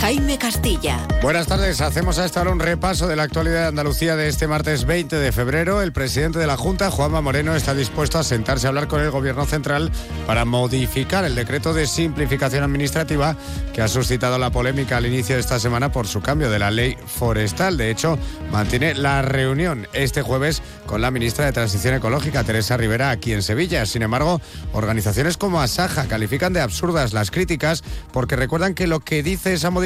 Jaime Castilla. Buenas tardes, hacemos a esta hora un repaso de la actualidad de Andalucía de este martes 20 de febrero. El presidente de la Junta, Juanma Moreno, está dispuesto a sentarse a hablar con el Gobierno Central para modificar el decreto de simplificación administrativa que ha suscitado la polémica al inicio de esta semana por su cambio de la ley forestal. De hecho, mantiene la reunión este jueves con la ministra de Transición Ecológica, Teresa Rivera, aquí en Sevilla. Sin embargo, organizaciones como Asaja califican de absurdas las críticas porque recuerdan que lo que dice esa modificación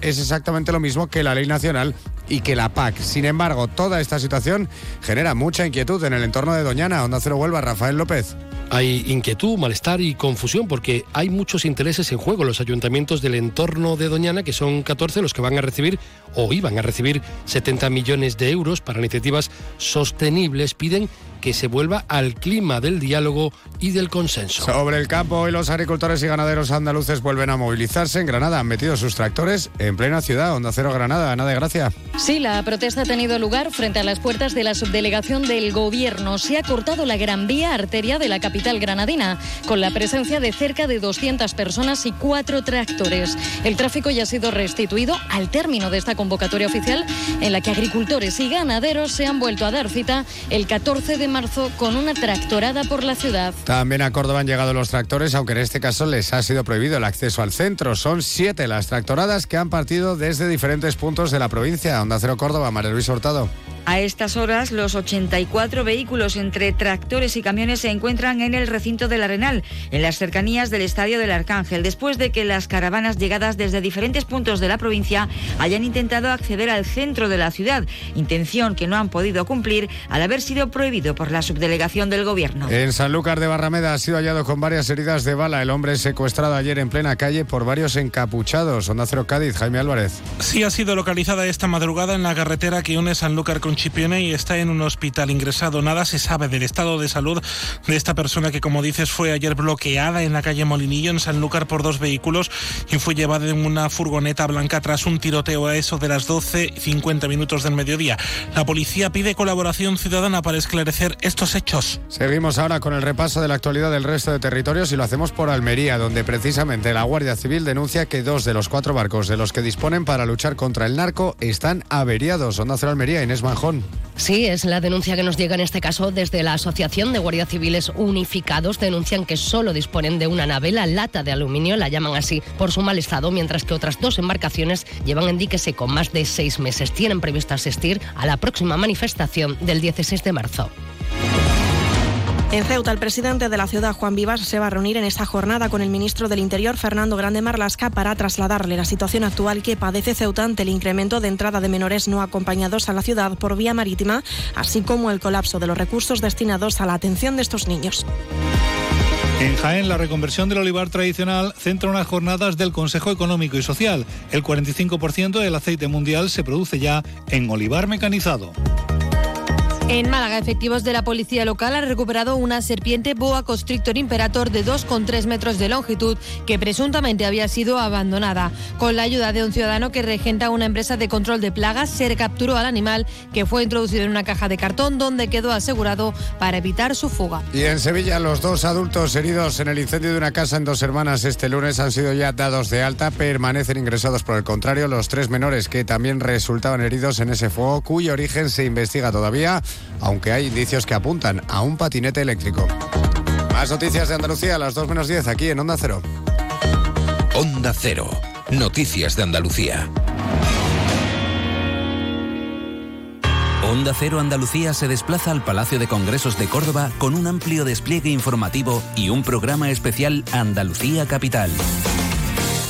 es exactamente lo mismo que la ley nacional y que la PAC. Sin embargo, toda esta situación genera mucha inquietud en el entorno de Doñana. Onda Cero Huelva, Rafael López. Hay inquietud, malestar y confusión porque hay muchos intereses en juego. Los ayuntamientos del entorno de Doñana, que son 14 los que van a recibir o iban a recibir 70 millones de euros para iniciativas sostenibles, piden que se vuelva al clima del diálogo y del consenso. Sobre el campo, hoy los agricultores y ganaderos andaluces vuelven a movilizarse. En Granada han metido sus tractores en plena ciudad. Onda Cero Granada, Ana de Gracia. Sí, la protesta ha tenido lugar frente a las puertas de la subdelegación del Gobierno. Se ha cortado la Gran Vía arteria de la capital granadina, con la presencia de cerca de 200 personas y cuatro tractores. El tráfico ya ha sido restituido al término de esta convocatoria oficial, en la que agricultores y ganaderos se han vuelto a dar cita el 14 de marzo con una tractorada por la ciudad. También a Córdoba han llegado los tractores, aunque en este caso les ha sido prohibido el acceso al centro. Son siete las tractoradas que han partido desde diferentes puntos de la provincia. Onda Cero Córdoba, María Luis Hurtado. A estas horas, los 84 vehículos entre tractores y camiones se encuentran en el recinto del Arenal, en las cercanías del Estadio del Arcángel, después de que las caravanas llegadas desde diferentes puntos de la provincia hayan intentado acceder al centro de la ciudad, intención que no han podido cumplir al haber sido prohibido por la subdelegación del Gobierno. En Sanlúcar de Barrameda ha sido hallado con varias heridas de bala el hombre secuestrado ayer en plena calle por varios encapuchados. Onda Cero Cádiz, Jaime Álvarez. Sí ha sido localizada esta madrugada en la carretera que une Sanlúcar con Chipione y está en un hospital ingresado. Nada se sabe del estado de salud de esta persona que, como dices, fue ayer bloqueada en la calle Molinillo, en Sanlúcar, por dos vehículos y fue llevada en una furgoneta blanca tras un tiroteo a eso de las 12.50 minutos del mediodía. La policía pide colaboración ciudadana para esclarecer estos hechos. Seguimos ahora con el repaso de la actualidad del resto de territorios y lo hacemos por Almería, donde precisamente la Guardia Civil denuncia que dos de los cuatro barcos de los que disponen para luchar contra el narco están averiados. Onda Cero Almería, Inés Sí, es la denuncia que nos llega en este caso desde la Asociación de Guardias Civiles Unificados. Denuncian que solo disponen de una nave, la lata de aluminio, la llaman así por su mal estado, mientras que otras dos embarcaciones llevan en dique seco más de seis meses. Tienen previsto asistir a la próxima manifestación del 16 de marzo. En Ceuta, el presidente de la ciudad, Juan Vivas, se va a reunir en esta jornada con el ministro del Interior, Fernando Grande Marlasca, para trasladarle la situación actual que padece Ceuta ante el incremento de entrada de menores no acompañados a la ciudad por vía marítima, así como el colapso de los recursos destinados a la atención de estos niños. En Jaén, la reconversión del olivar tradicional centra unas jornadas del Consejo Económico y Social. El 45% del aceite mundial se produce ya en olivar mecanizado. En Málaga, efectivos de la policía local han recuperado una serpiente boa constrictor imperator de 2,3 metros de longitud que presuntamente había sido abandonada. Con la ayuda de un ciudadano que regenta una empresa de control de plagas, se recapturó al animal que fue introducido en una caja de cartón donde quedó asegurado para evitar su fuga. Y en Sevilla, los dos adultos heridos en el incendio de una casa en Dos Hermanas este lunes han sido ya dados de alta, permanecen ingresados por el contrario los tres menores que también resultaban heridos en ese fuego, cuyo origen se investiga todavía aunque hay indicios que apuntan a un patinete eléctrico. Más noticias de Andalucía a las 2 menos 10 aquí en Onda Cero. Onda Cero. Noticias de Andalucía. Onda Cero Andalucía se desplaza al Palacio de Congresos de Córdoba con un amplio despliegue informativo y un programa especial Andalucía Capital.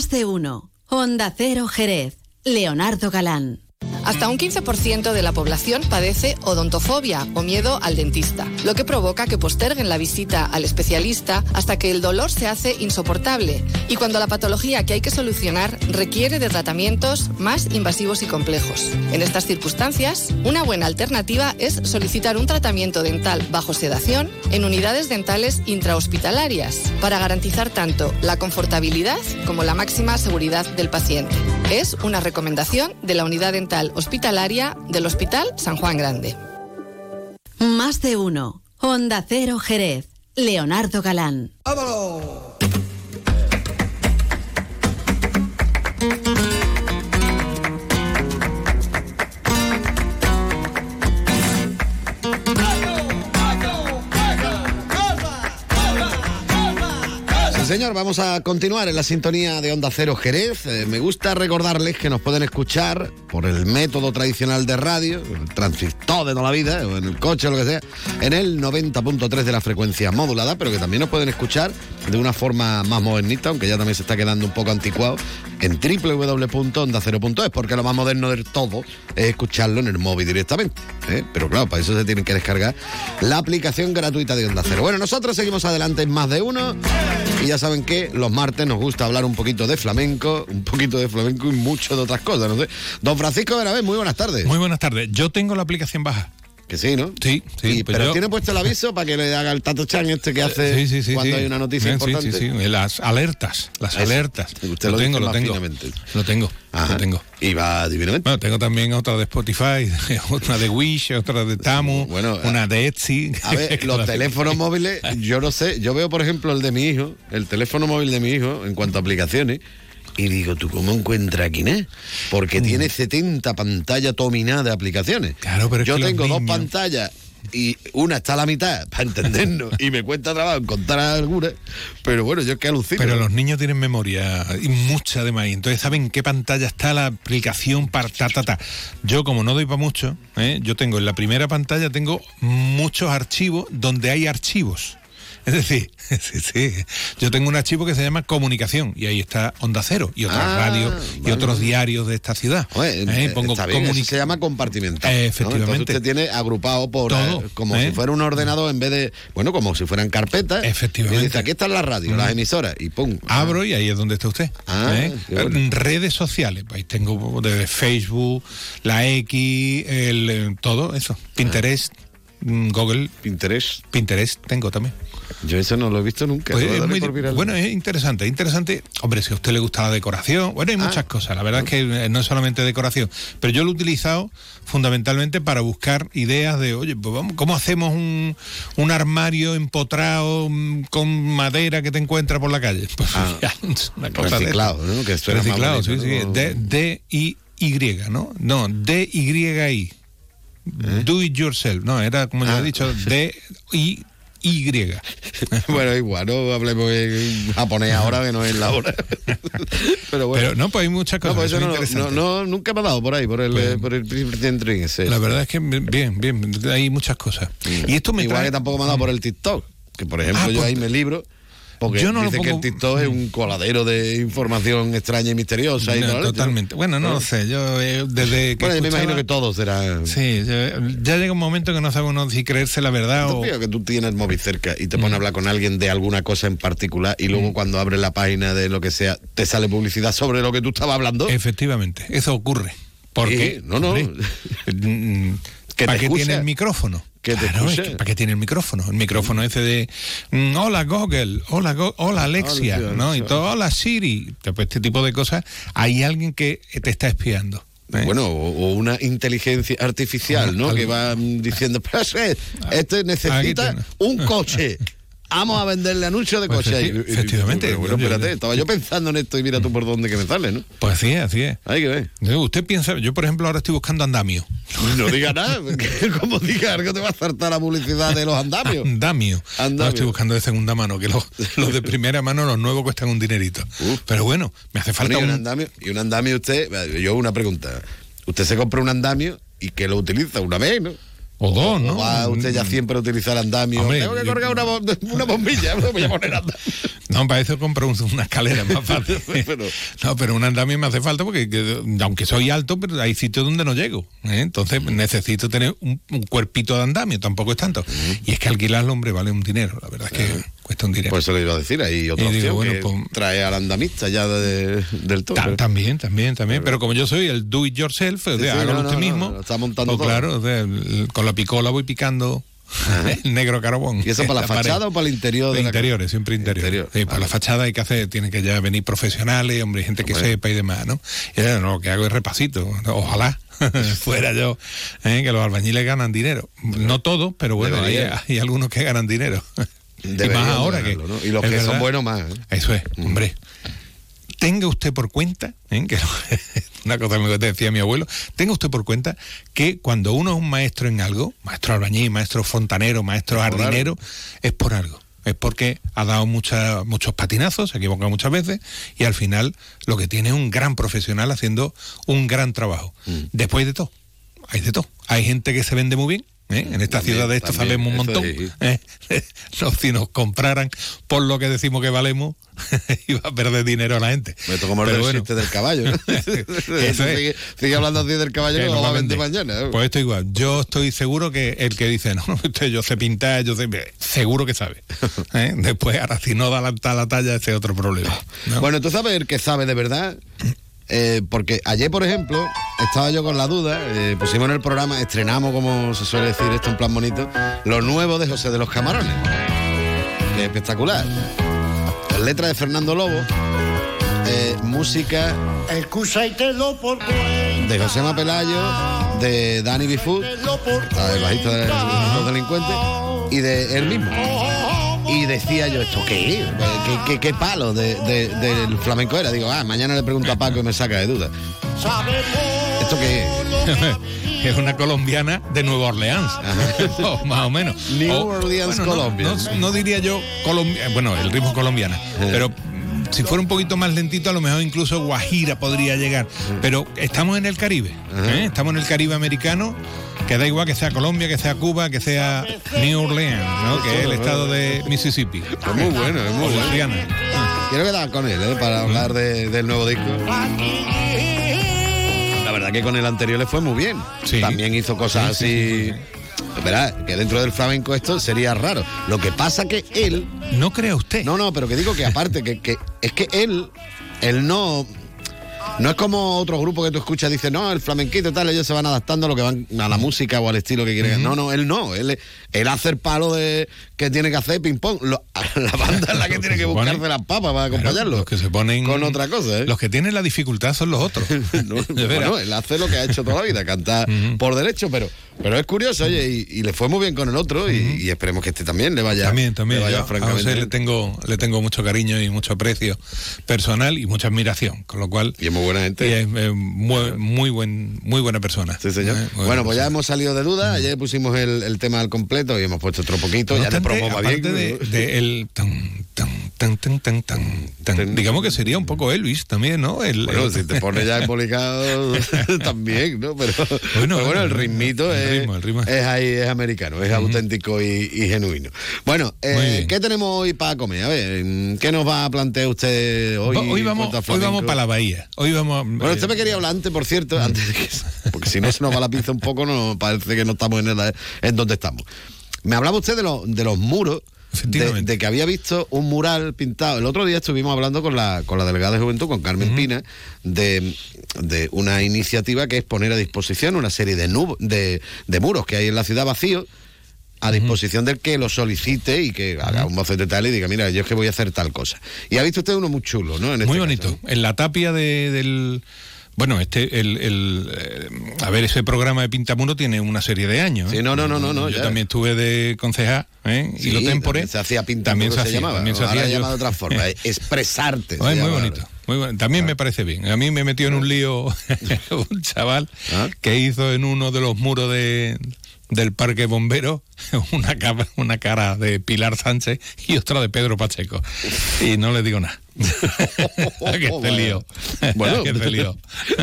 Más de uno. Onda Cero Jerez. Leonardo Galán. Hasta un 15% de la población padece odontofobia o miedo al dentista, lo que provoca que posterguen la visita al especialista hasta que el dolor se hace insoportable y cuando la patología que hay que solucionar requiere de tratamientos más invasivos y complejos. En estas circunstancias, una buena alternativa es solicitar un tratamiento dental bajo sedación en unidades dentales intrahospitalarias para garantizar tanto la confortabilidad como la máxima seguridad del paciente. Es una recomendación de la unidad dental hospitalaria del Hospital San Juan Grande. Más de uno. Onda Cero Jerez. Leonardo Galán. Sí, señor, vamos a continuar en la sintonía de Onda Cero Jerez. Eh, me gusta recordarles que nos pueden escuchar por el método tradicional de radio, el transistor de toda la vida, o en el coche o lo que sea, en el 90.3 de la frecuencia modulada, pero que también nos pueden escuchar de una forma más modernita, aunque ya también se está quedando un poco anticuado, en www.ondacero.es, porque lo más moderno del todo es escucharlo en el móvil directamente. ¿eh? Pero claro, para eso se tienen que descargar la aplicación gratuita de Onda Cero. Bueno, nosotros seguimos adelante en más de uno y ya saben que los martes nos gusta hablar un poquito de flamenco, un poquito de flamenco y mucho de otras cosas, no. Don Francisco Benavés, muy buenas tardes. Muy buenas tardes. Yo tengo la aplicación baja. Que sí, ¿no? Sí, sí. Y- pero tiene puesto el aviso para que le haga el Tato Chan este que hace Sí, sí, sí, cuando hay una noticia Eh, importante. Sí, sí, sí. Las alertas, las Eso. alertas. Usted lo, lo tengo, lo tengo. finamente. Lo tengo, Ajá. lo tengo. Y va divinamente. Bueno, tengo también otra de Spotify, otra de Wish, otra de Tamu, una de Etsy. A ver, los teléfonos móviles, yo no sé, yo veo por ejemplo el de mi hijo, el teléfono móvil de mi hijo en cuanto a aplicaciones, y digo, ¿tú cómo encuentras aquí, eh? Porque tiene 70 pantallas dominadas de aplicaciones. Claro, pero es yo que tengo dos niños- pantallas y una está a la mitad, para entendernos, y me cuesta trabajo encontrar alguna, pero bueno, yo es que alucino. Pero los niños tienen memoria y mucha de maíz, entonces saben en qué pantalla está la aplicación para ta, ta, ta. Yo como no doy para mucho, ¿eh? yo tengo en la primera pantalla tengo muchos archivos donde hay archivos. Es decir, sí, sí. yo tengo un archivo que se llama comunicación y ahí está Onda Cero y otras Ah, radios y vale. otros diarios de esta ciudad. Oye, ¿eh? eh, Pongo bien, se llama compartimentado. Eh, ¿no? efectivamente. Entonces usted tiene agrupado por Todo, eh, como si fuera un ordenador en vez de, bueno, como si fueran carpetas. Efectivamente. Y dice, aquí están las radios, Mm. las emisoras, y pum. Abro y ahí es donde está usted. Ah, bueno. Redes sociales, ahí tengo desde Facebook, la X, el, todo eso. Pinterest, mm, Google. Pinterest. Pinterest tengo también. Yo eso no lo he visto nunca. Pues es muy- bueno, es interesante, interesante. Hombre, si a usted le gusta la decoración, bueno, hay Ah. muchas cosas. La verdad es que eh, no es solamente decoración, pero yo lo he utilizado fundamentalmente para buscar ideas de, oye, pues vamos, ¿cómo hacemos un, un armario empotrado mm, con madera que te encuentra por la calle? Pues ya, es una cosa de- Reciclado, ¿no? Que más Reciclado, sí, bonito, sí. ¿no? D, D, I, Y, ¿no? No, D, Y, I. Do it yourself. No, era como yo ¿Eh? Ah. he dicho, D, I, Y. bueno, igual, no hablemos en japonés ahora que no es la hora. Pero bueno. Pero no, pues hay muchas No, cosas. pues que eso no, no- no- nunca me ha dado por ahí, por el, Pues- por el ese. La verdad es que bien, bien, hay muchas cosas. Y esto me Igual trae- que tampoco me ha dado por el TikTok, que por ejemplo Ah, yo pues- ahí me libro. Porque Yo no lo dice que el pongo- TikTok es un coladero de información extraña y misteriosa. y No, totalmente. Bueno, no lo sé. Yo eh, desde que Bueno, yo me escuchaba- imagino que todo será. Sí, ya, ya llega un momento que no sabe uno si creerse la verdad ¿No o... que tú tienes el móvil cerca y te pones a hablar con alguien de alguna cosa en particular y luego cuando abres la página de lo que sea te sale publicidad sobre lo que tú estabas hablando? Efectivamente, eso ocurre. Porque, Sí, no, no. Que ¿Para qué tiene el micrófono? Que te Claro, es escucha. que ¿Para qué tiene el micrófono? El micrófono ese de mm, hola Google, hola Go- hola Alexia, ¿no? Y todo, hola Siri. Este tipo de cosas, hay alguien que te está espiando. ¿eh? Bueno, o, una inteligencia artificial, ¿no? Algo- Que va mm, diciendo, pero ese- este necesita un coche. Vamos a venderle anuncios de Pues coche. efecti- Y- y- efectivamente. pero bueno, Yo- yo- espérate, estaba yo pensando en esto y mira tú por dónde que me sale, ¿no? Pues así es, así es. Hay que ver. Usted piensa, yo por ejemplo ahora estoy buscando andamio. No diga nada, como diga algo te va a saltar la publicidad de los andamios. Andamio. Andamio. No estoy buscando de segunda mano, que los, los de primera mano, los nuevos cuestan un dinerito. Pero bueno, me hace falta Bueno, un... andamio, y un andamio usted, yo una pregunta. Usted se compra un andamio y que lo utiliza una vez, ¿no? O dos, ¿O ¿no? va usted ya siempre a utilizar andamio? Hombre, Tengo que colgar una, una bombilla, me voy a poner andamio. No, para eso compro un- una escalera más fácil. No, pero un andamio me hace falta porque que- aunque soy alto, pero hay sitios donde no llego. ¿eh? Entonces necesito tener un, un cuerpito de andamio, tampoco es tanto. Y es que alquilarlo, hombre, vale un dinero. La verdad es que cuesta un dinero. Pues eso le iba a decir, hay otra Y digo, opción bueno, que pues- trae al andamista ya de- del todo. Ta- también, también, también. Pero como yo soy el do it yourself, o sea, Sí, sí, hágalo no, usted no, mismo. lo está montando pues todo. claro, o sea, el- con la picola voy picando el negro carbón. ¿Y eso para la fachada o para el interior de la interiores, siempre interiores. Sí, para la fachada hay que hacer, tiene que ya venir profesionales, hombre, gente que Hombre. sepa y demás, ¿no? Y ya, no, lo que hago es repasito. Ojalá fuera yo, ¿eh? que los albañiles ganan dinero. No todos, pero bueno, hay, hay algunos que ganan dinero. Y más ahora que. ganarlo, ¿no? Y los que son buenos más. ¿eh? Eso es, hombre. Tenga usted por cuenta, ¿eh? que una cosa que me decía mi abuelo, tenga usted por cuenta que cuando uno es un maestro en algo, maestro albañil, maestro fontanero, maestro Es por jardinero, es por algo. Es porque ha dado mucha- muchos patinazos, se ha equivocado muchas veces y al final lo que tiene es un gran profesional haciendo un gran trabajo. Mm. Después de todo, hay de todo. Hay gente que se vende muy bien, ¿eh? En esta También, ciudad de esto también, sabemos un montón. ¿eh? No, si nos compraran por lo que decimos que valemos, iba a perder dinero a la gente. Me tocó morder Pero el bueno. del caballo. ¿no? Eso es. sigue, sigue hablando así del caballo Que nos va a mañana. ¿eh? Pues esto igual. Yo estoy seguro que el que dice, no, usted, yo sé pintar, yo sé. Seguro que sabe. ¿eh? Después, ahora, si no da la, la talla, ese es otro problema. ¿no? Bueno, tú sabes el que sabe de verdad. Eh, porque ayer, por ejemplo, estaba yo con la duda, eh, pusimos en el programa, estrenamos, como se suele decir esto en plan bonito, lo nuevo de José de los Camarones. Que es espectacular. Letra de Fernando Lobo, eh, música de José Pelayo, de Dani Bifut, el bajista de los delincuentes, y de él mismo. Y decía yo, ¿esto qué es? ¿Qué, qué- qué palo de- de- del flamenco era? Digo, ah, mañana le pregunto a Paco y me saca de duda. ¿Esto qué es? es una colombiana de Nueva Orleans, o más o menos. New O- Orleans, bueno, no- Colombia. No, no diría yo Colombia, bueno, el ritmo colombiana, pero si fuera un poquito más lentito, a lo mejor incluso Guajira podría llegar. Pero estamos en el Caribe, ¿eh? estamos en el Caribe americano, que da igual que sea Colombia, que sea Cuba, que sea New Orleans, ¿no? que es el estado de Mississippi. Es muy bueno, es muy bueno. Quiero quedar con él, ¿eh? Para hablar de- del nuevo disco. La verdad que con el anterior le fue muy bien. También hizo cosas Sí, sí, así. Verá, que dentro del flamenco esto sería raro. Lo que pasa que él. No crea usted. No, no, pero que digo que aparte, que, que es que él, él no. No es como otro grupo que tú escuchas, dice, no, el flamenquito y tal, ellos se van adaptando a lo que van a la música o al estilo que quieren. No, no, él no, él, él hace el palo de que tiene que hacer ping pong. Lo- la banda es la que tiene que pone- buscarse las papas para acompañarlo. los que se ponen con otra cosa, ¿eh? Los que tienen la dificultad son los otros. No, bueno, él hace lo que ha hecho toda la vida, cantar por derecho, pero, pero es curioso, oye, y, y le fue muy bien con el otro, y, y esperemos que este también le vaya, También, también. le vaya Yo a francamente José le tengo, le tengo mucho cariño y mucho aprecio personal y mucha admiración, con lo cual. Y es muy buena gente. y es, eh, muy, muy buen, muy buena persona. Sí, señor. Eh, bueno, buena pues ya hemos salido de duda, ayer pusimos el, el tema al completo y hemos puesto otro poquito, No ya obstante, promo bien. de, de el tan, tan, tan, tan, tan, tan, tan, digamos que sería un poco Elvis también, ¿no? El, Bueno, el- si te pones ya embolicado también, ¿no? Pero Bueno, pero bueno, el ritmito el es, ritmo, es ahí, es americano, es auténtico y, y genuino. Bueno, eh. ¿qué tenemos hoy para comer? A ver, ¿qué nos va a plantear usted hoy? hoy vamos, a hoy vamos para la bahía. Hoy vamos. Bueno, usted me quería hablar antes, por cierto, antes de que, porque si no se nos va la pizza un poco, no parece que no estamos en, el, en donde estamos. Me hablaba usted de, los de los muros, de, de que había visto un mural pintado. El otro día estuvimos hablando con la, con la delegada de Juventud, con Carmen Pina, de, de una iniciativa que es poner a disposición una serie de, nub- de, de muros que hay en la ciudad vacíos a disposición del que lo solicite y que haga un boceto tal y diga, mira, yo es que voy a hacer tal cosa. Y ha visto usted uno muy chulo, ¿no? En este Muy caso, bonito. En la tapia de- del. Bueno, este, el, el, eh, a ver, ese programa de Pintamuro tiene una serie de años. ¿eh? Sí, no, no, no, no, no, Yo ya. también estuve de concejal, ¿eh? Sí, y lo tempore. también se hacía pintar, también se, hacía, llamaba. también se Ahora hacía yo. de otra forma, eh, expresarte. muy bonito, muy bueno. También me parece bien. A mí me metió en un lío un chaval que hizo en uno de los muros de, del Parque Bombero una, ca- una cara de Pilar Sánchez y otra de Pedro Pacheco. Y no le digo nada. que se lío. Bueno, que se lío.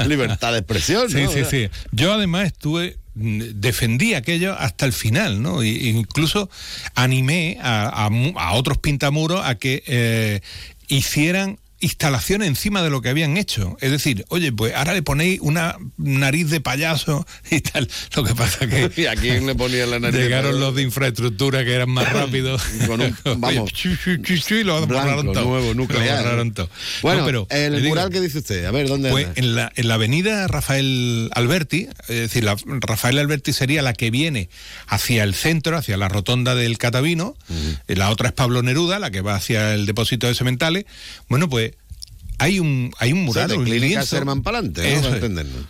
libertad de expresión, Sí, ¿no? sí, sí. Yo además estuve mm, defendí aquello hasta el final, ¿no? Y- incluso animé a, a a otros pintamuros a que eh, hicieran instalaciones encima de lo que habían hecho. Es decir, oye, pues ahora le ponéis una nariz de payaso y tal. Lo que pasa que ¿Y a quién le ponían la nariz de llegaron payaso? los de infraestructura que eran más rápidos. Con un- vamos, y lo borraron todo. nuevo, nuclear. Lo todo. Bueno, No, pero el mural que dice usted, a ver, ¿dónde pues en la, en la avenida Rafael Alberti, es decir, la, Rafael Alberti sería la que viene hacia el centro, hacia la rotonda del Catavino, eh, la otra es Pablo Neruda, la que va hacia el depósito de cementales. Bueno, pues hay un, hay un mural, un lienzo. Pa'lante.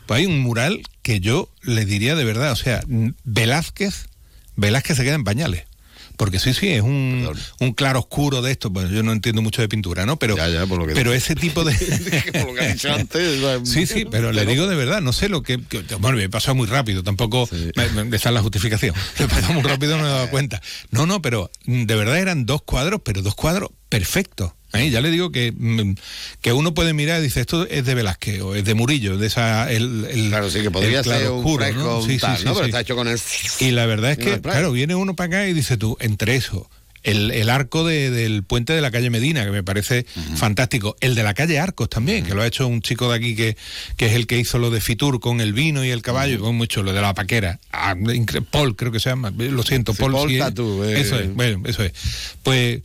Pues hay un mural que yo le diría de verdad, o sea, Velázquez, Velázquez se queda en pañales. Porque sí, sí, es un, un claro oscuro de esto. Bueno, yo no entiendo mucho de pintura, ¿no? Pero, que pero ese tipo de. Por lo que ha dicho antes, o sea, Sí, sí, pero le digo de verdad, no sé lo que. que- bueno, me pasó muy rápido, tampoco. Me, me- esa es la justificación. Me pasó muy rápido, no me he dado cuenta. No, no, pero de verdad eran dos cuadros, pero dos cuadros perfectos. ¿Eh? Ya le digo que, mm, que uno puede mirar y dice, esto es de Velázquez o es de Murillo, de esa... El, el, claro, sí, que podría ser un fresco, ¿no? un Sí, tal, sí, ¿no? sí, Pero está hecho con el... Y la verdad es que, claro, viene uno para acá y dice tú, entre eso, el, el arco de- del puente de la calle Medina, que me parece fantástico, el de la calle Arcos también, que lo ha hecho un chico de aquí que, que es el que hizo lo de Fitur con el vino y el caballo, y con mucho, lo de la paquera, Ah, Paul creo que se llama, lo siento, Sí, Paul. Paul sí. Tatu, eh. Eso es, bueno, eso es. Pues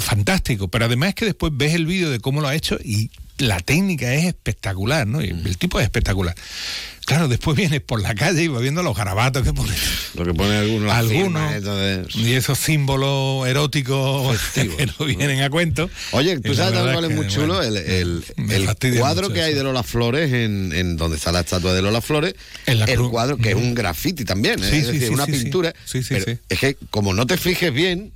fantástico, pero además es que después ves el vídeo de cómo lo ha hecho y la técnica es espectacular, ¿no? El tipo es espectalar. Claro, después vienes por la calle y vas viendo los garabatos que pone. Lo que pone algunos. Algunos. Y esos símbolos eróticos que no vienen a cuento. Oye, tú sabes también cuál es muy chulo bueno, el, el, el cuadro que hay de Lola Flores en, en donde está la estatua de Lola Flores. En la el cruz. cuadro que es un graffiti también, ¿eh? Es sí, decir, sí, una pintura. Sí, sí, pero sí. Es que como no te fijes bien,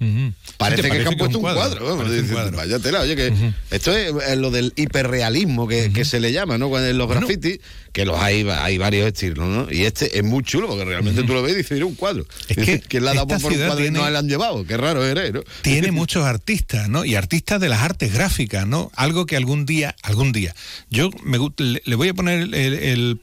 parece, te que, parece han puesto un cuadro. parece. Vaya tela, oye, que esto es eh, lo del hiperrealismo que, que se le llama, ¿no? Cuando en los grafitis, que los hay, hay varios estilos, ¿no? Y este es muy chulo porque realmente tú lo ves y dices, mira un cuadro. Es que ¿Quién le ha dado por un cuadro y no le han llevado? Qué raro eres, ¿no? tiene muchos artistas, ¿no? Y artistas de las artes gráficas, ¿no? Algo que algún día, algún día, yo me le, le voy a poner el, el,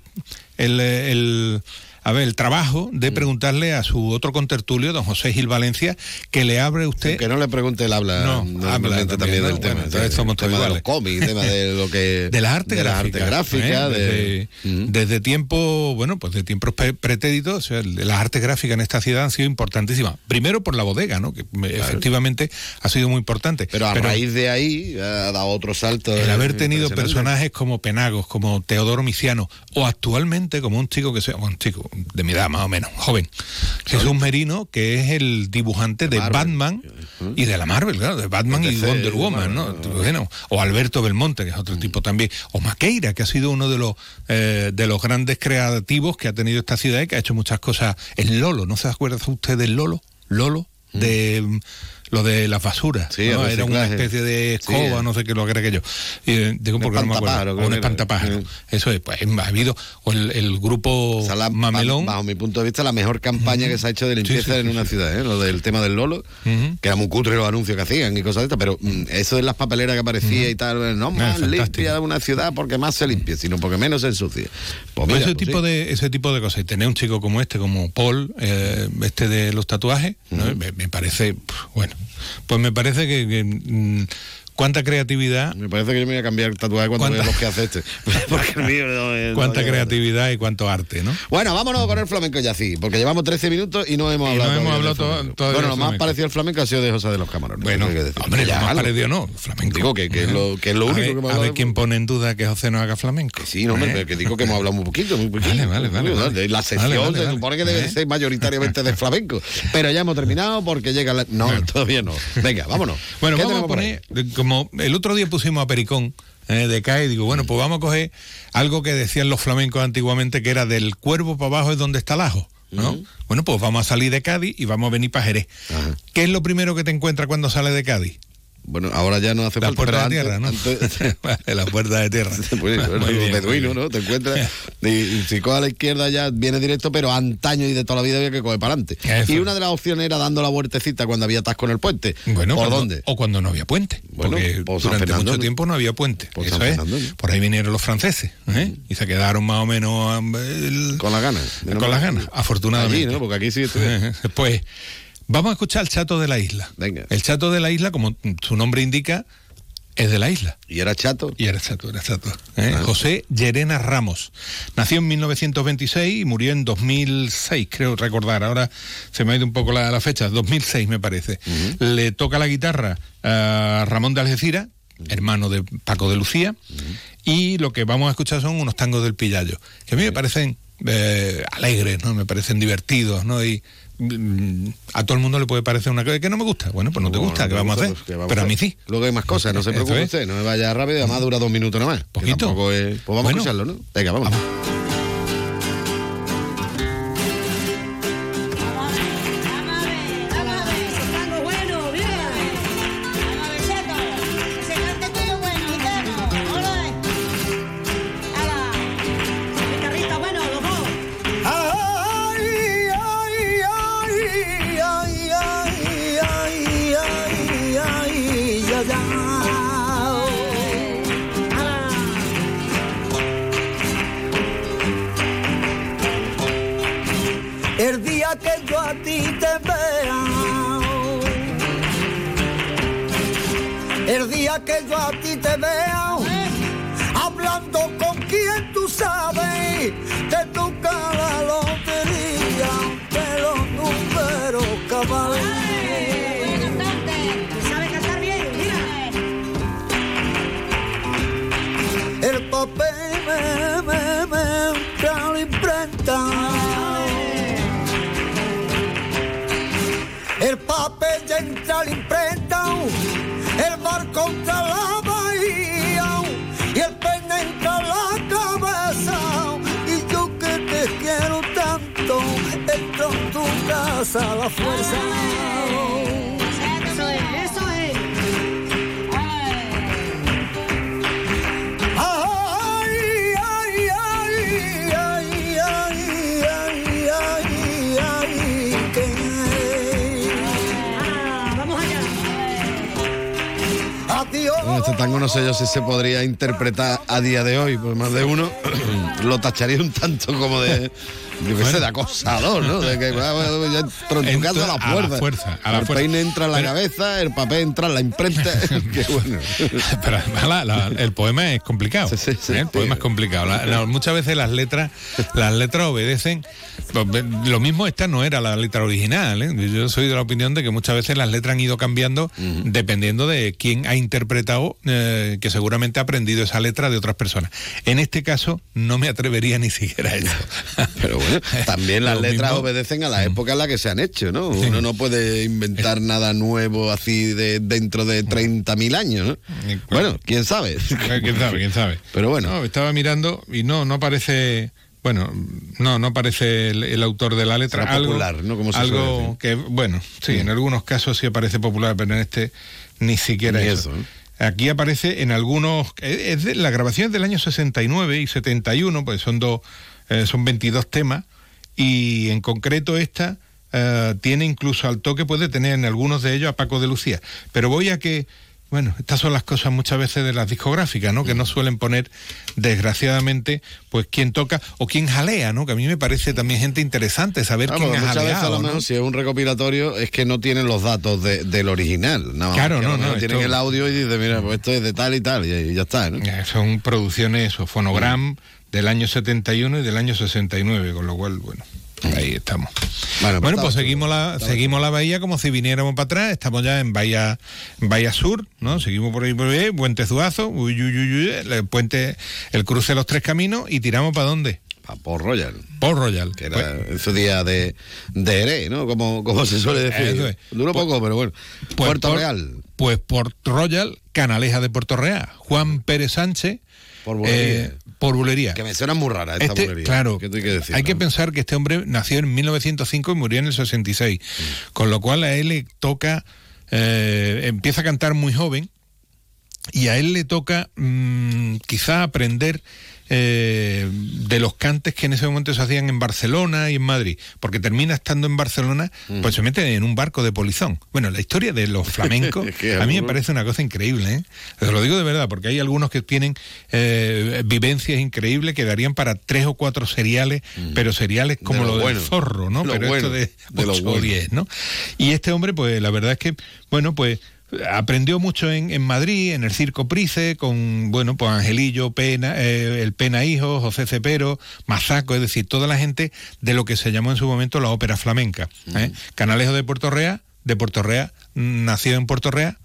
el- el- a ver, el trabajo de preguntarle a su otro contertulio, don José Gil Valencia, que le abre usted. Que no le pregunte, él habla No, normalmente habla también, también, del ¿no? tema. Bueno, entonces somos tema de los cómics, tema de lo que. de gráficas. artes gráficas, ¿eh? de- desde, desde tiempo, bueno, pues de tiempos pre- pretéritos, o sea, las artes gráficas en esta ciudad han sido importantísimas. Primero por la bodega, ¿no? Que me- efectivamente ha sido muy importante. Pero a raíz de ahí ha dado otro salto. el haber tenido personajes como Penagos, como Teodoro Miciano, o actualmente como un chico que sea, un chico de mi edad más o menos, joven, Jesús Merino, que es el dibujante de, Batman y de la Marvel, claro, de Batman y DC, Wonder de Woman, ¿no? Bueno, o Alberto Belmonte, que es otro tipo también, o Maqueira, que ha sido uno de los eh, de los grandes creativos que ha tenido esta ciudad y que ha hecho muchas cosas. El Lolo, ¿no se acuerda usted del Lolo? Lolo, de mm, lo de las basuras. Sí, ¿no? el Era una especie de escoba, eh. no sé qué lo que era aquello. Y, eh, digo, porque no me acuerdo. O un espantapájaro. Eso es, pues ha habido. O el, el grupo la- Mamelón. Bajo mi punto de vista, la mejor campaña que se ha hecho de limpieza Sí, en una ciudad, ¿eh? Lo del tema del Lolo, que era muy cutre los anuncios que hacían y cosas de estas, pero mm, eso de las papeleras que aparecía y tal, no más fantástico. limpia una ciudad porque más se limpia, sino porque menos se ensucia. Pues mira, ese pues tipo de ese tipo de cosas y tener un chico como este como Paul eh, este de los tatuajes ¿no? me, me parece bueno pues me parece que, mm, cuánta creatividad Me parece que yo me voy a cambiar el tatuaje cuando ¿Cuánta- vea los que hace este. porque el mío no es- cuánta no creatividad y cuánto arte no Bueno, vámonos con el flamenco ya sí, porque llevamos 13 minutos y no hemos Y hablado. no hemos hablado del to- flamenco. todavía Bueno, lo más parecido al flamenco ha sido de José de los Camarones. bueno hay que decir. hombre Ya, lo más parecido no flamenco Digo que, que es lo, que es lo a único ver, que hemos a hablado ver de- quién pone en duda que José no haga flamenco Sí, no, hombre, ¿Eh? pero que digo que hemos hablado muy poquito, muy poquito. Vale, vale, vale. La sesión Vale, vale, se supone que debe ¿Eh? ser mayoritariamente de flamenco. Pero ya hemos terminado porque llega la... No, todavía no. Venga, vámonos. Bueno, ¿Qué vamos a poner, como el otro día pusimos a Pericón eh, de CAE, digo, bueno, pues vamos a coger algo que decían los flamencos antiguamente, que era del cuervo para abajo es donde está el ajo. ¿no? Bueno, pues vamos a salir de Cádiz y vamos a venir para Jerez. ¿Qué es lo primero que te encuentras cuando sales de Cádiz? Bueno, ahora ya no hace La puerta de tierra, ¿no? la puerta de tierra. Pues, beduino. ¿no? Te encuentras. Y, y si coges a la izquierda ya viene directo, pero antaño y de toda la vida había que coger para adelante. Eso. Y una de las opciones era dando la vueltecita cuando había atasco en el puente. Bueno, ¿Por cuando- dónde? O cuando no había puente. Bueno, porque por San durante Fernando, mucho tiempo no había puente. Por Eso San es. Fernando, ¿no? Por ahí vinieron los franceses. ¿eh? Y se quedaron más o menos eh, el- Con las ganas. con las ganas, afortunadamente. Allí, ¿no? Porque aquí sí estuve. Pues vamos a escuchar al chato de la isla. Venga. El chato de la isla, como su nombre indica, es de la isla. ¿Y era chato? Y era chato, era chato. ¿eh? José Llerena Ramos. Nació en 1926 y murió en 2006, creo recordar. Ahora se me ha ido un poco la, la fecha, 2006 me parece. Le toca la guitarra a Ramón de Algeciras, hermano de Paco de Lucía, y lo que vamos a escuchar son unos tangos del Pillayo, que a mí me parecen eh, alegres, ¿no? Me parecen divertidos, ¿no? Y a todo el mundo le puede parecer una cosa que no me gusta. Bueno, pues no te Bueno, gusta, no ¿qué vamos a hacer? pues, ¿qué vamos Pero a a mí sí. Luego hay más cosas, no se preocupe usted, no me vaya rápido, además dura dos minutos nomás. Poquito. es- Pues vamos Bueno. a escucharlo, ¿no? Venga, vamos. A casa a la fuerza. Eso es, eso es. Ay, ay, ay, ay, ay, ay, ay, ay, que- Vamos allá. Adiós. Bueno, este tango no sé yo si se podría interpretar a día de hoy, por más de uno lo tacharía un tanto como de, yo qué sé, de acosador, ¿no? De que va, a la a la fuerza. fuerza, a la el fuerza. peine entra en la Pero- cabeza, el papel entra en la imprenta. Qué bueno. Pero además la- la- el poema es complicado. ¿eh? el poema es complicado. Muchas veces las letras, las letras obedecen. Lo mismo esta no era la letra original. ¿eh? Yo soy de la opinión de que muchas veces las letras han ido cambiando dependiendo de quién ha interpretado, eh, que seguramente ha aprendido esa letra de otras personas. En este caso no me atrevería ni siquiera a eso. Pero bueno, también las letras mismo- obedecen a la época en la que se han hecho, ¿no? Uno no puede inventar nada nuevo así de dentro de 30.000 años, ¿no? Bueno, quién sabe. quién sabe, quién sabe. Pero bueno. No, estaba mirando y no, no parece. Bueno, no, no parece el, el autor de la letra. Será algo, popular, ¿no? Como se algo que, bueno, sí, Mm. en algunos casos sí aparece popular, pero en este ni siquiera Ni eso. eso, ¿eh? Aquí aparece en algunos. eh, Es de, la grabación es del año 69 y 71, pues son dos, eh, son 22 temas, y en concreto esta eh, tiene incluso al toque, puede tener en algunos de ellos a Paco de Lucía. Pero voy a que. Bueno, estas son las cosas muchas veces de las discográficas, ¿no? Que no suelen poner, desgraciadamente, pues quién toca o quién jalea, ¿no? Que a mí me parece también gente interesante saber Ah, quién ha muchas veces a jaleado, si es un recopilatorio es que no tienen los datos de- del original. No, Claro, no, no, Tienen esto- el audio y dicen, mira, pues esto es de tal y tal, y, y ya está, ¿no? Eh, Son producciones o fonogram del año 71 y del año 69, con lo cual, bueno, ahí estamos. Bueno, pues chulo, seguimos la, seguimos la bahía como si viniéramos para atrás, estamos ya en Bahía, bahía Sur, ¿no? Seguimos por ahí, por ahí, Puente Zuazo, uy, uy, uy, uy, el puente, el cruce de los tres caminos y tiramos para dónde? Para Port Royal. Port Royal. Que era en su día de, de Ere, ¿no? Como, como se suele decir. Es. Duró Pues- poco, pero bueno. Pues Puerto por- Real. Pues Port Royal, Canaleja de Puerto Real, Juan Pérez Sánchez. Por bulería. eh, por bulería. Que me suena muy rara esta Este, bulería. Claro, ¿Qué te hay que decir? hay que no? pensar que este hombre nació en 1905 y murió en el 66, con lo cual a él le toca, eh, empieza a cantar muy joven y a él le toca mm, quizá aprender eh, de los cantes que en ese momento se hacían en Barcelona y en Madrid, porque termina estando en Barcelona, pues se mete en un barco de polizón. Bueno, la historia de los flamencos a mí me parece una cosa increíble, ¿eh? Te lo digo de verdad, porque hay algunos que tienen eh, vivencias increíbles que darían para tres o cuatro seriales, pero seriales como lo lo, bueno. del zorro, ¿no? Lo pero bueno, esto de de lo 8 o bueno. 10, ¿no? Y este hombre, pues la verdad es que, bueno, pues aprendió mucho en, en Madrid, en el Circo Price, con, bueno, pues Angelillo, Pena, eh, el Pena Hijo, José Cepero, Mazaco, es decir, toda la gente de lo que se llamó en su momento la ópera flamenca. ¿eh? Canalejo de Puerto Real, de Puerto Real, nació en Puerto Real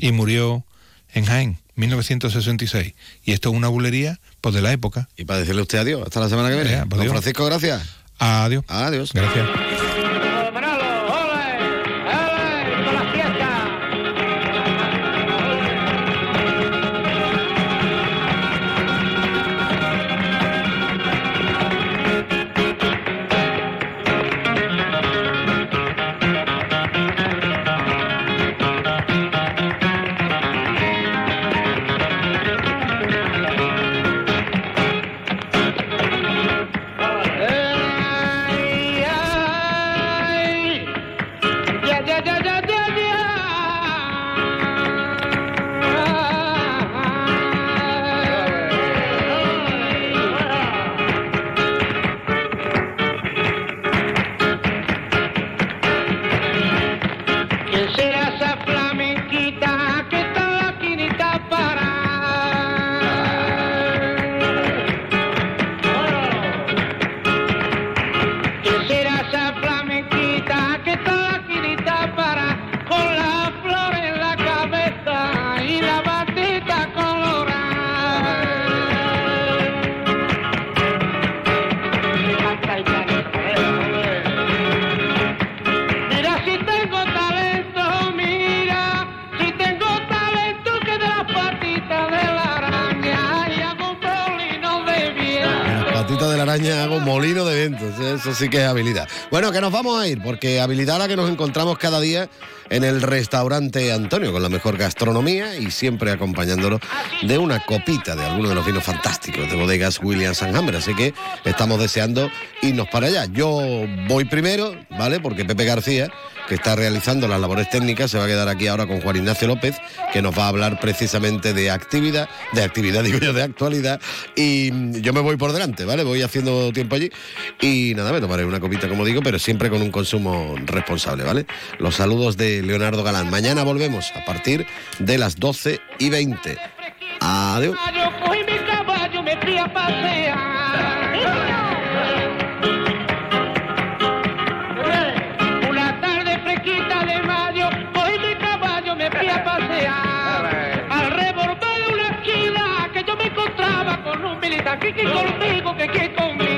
y murió en Jaén, 1966. Y esto es una bulería, pues de la época. Y para decirle a usted adiós, hasta la semana que viene. Ya, pues Don. Francisco, gracias. Adiós. Adiós. Gracias. Eso sí que habilidad. Bueno, que nos vamos a ir, porque habilidad la que nos encontramos cada día en el restaurante Antonio, con la mejor gastronomía y siempre acompañándolo de una copita de alguno de los vinos fantásticos de bodegas Williams Hammer. Así que estamos deseando irnos para allá. Yo voy primero, ¿vale? Porque Pepe García que está realizando las labores técnicas, se va a quedar aquí ahora con Juan Ignacio López, que nos va a hablar precisamente de actividad, de actividad, digo yo, de actualidad. Y yo me voy por delante, ¿vale? Voy haciendo tiempo allí. Y nada, me tomaré una copita, como digo, pero siempre con un consumo responsable, ¿vale? Los saludos de Leonardo Galán. Mañana volvemos a partir de las 12 y 20. Adiós. Esquina, que yo me encontraba con un militar, que que conmigo.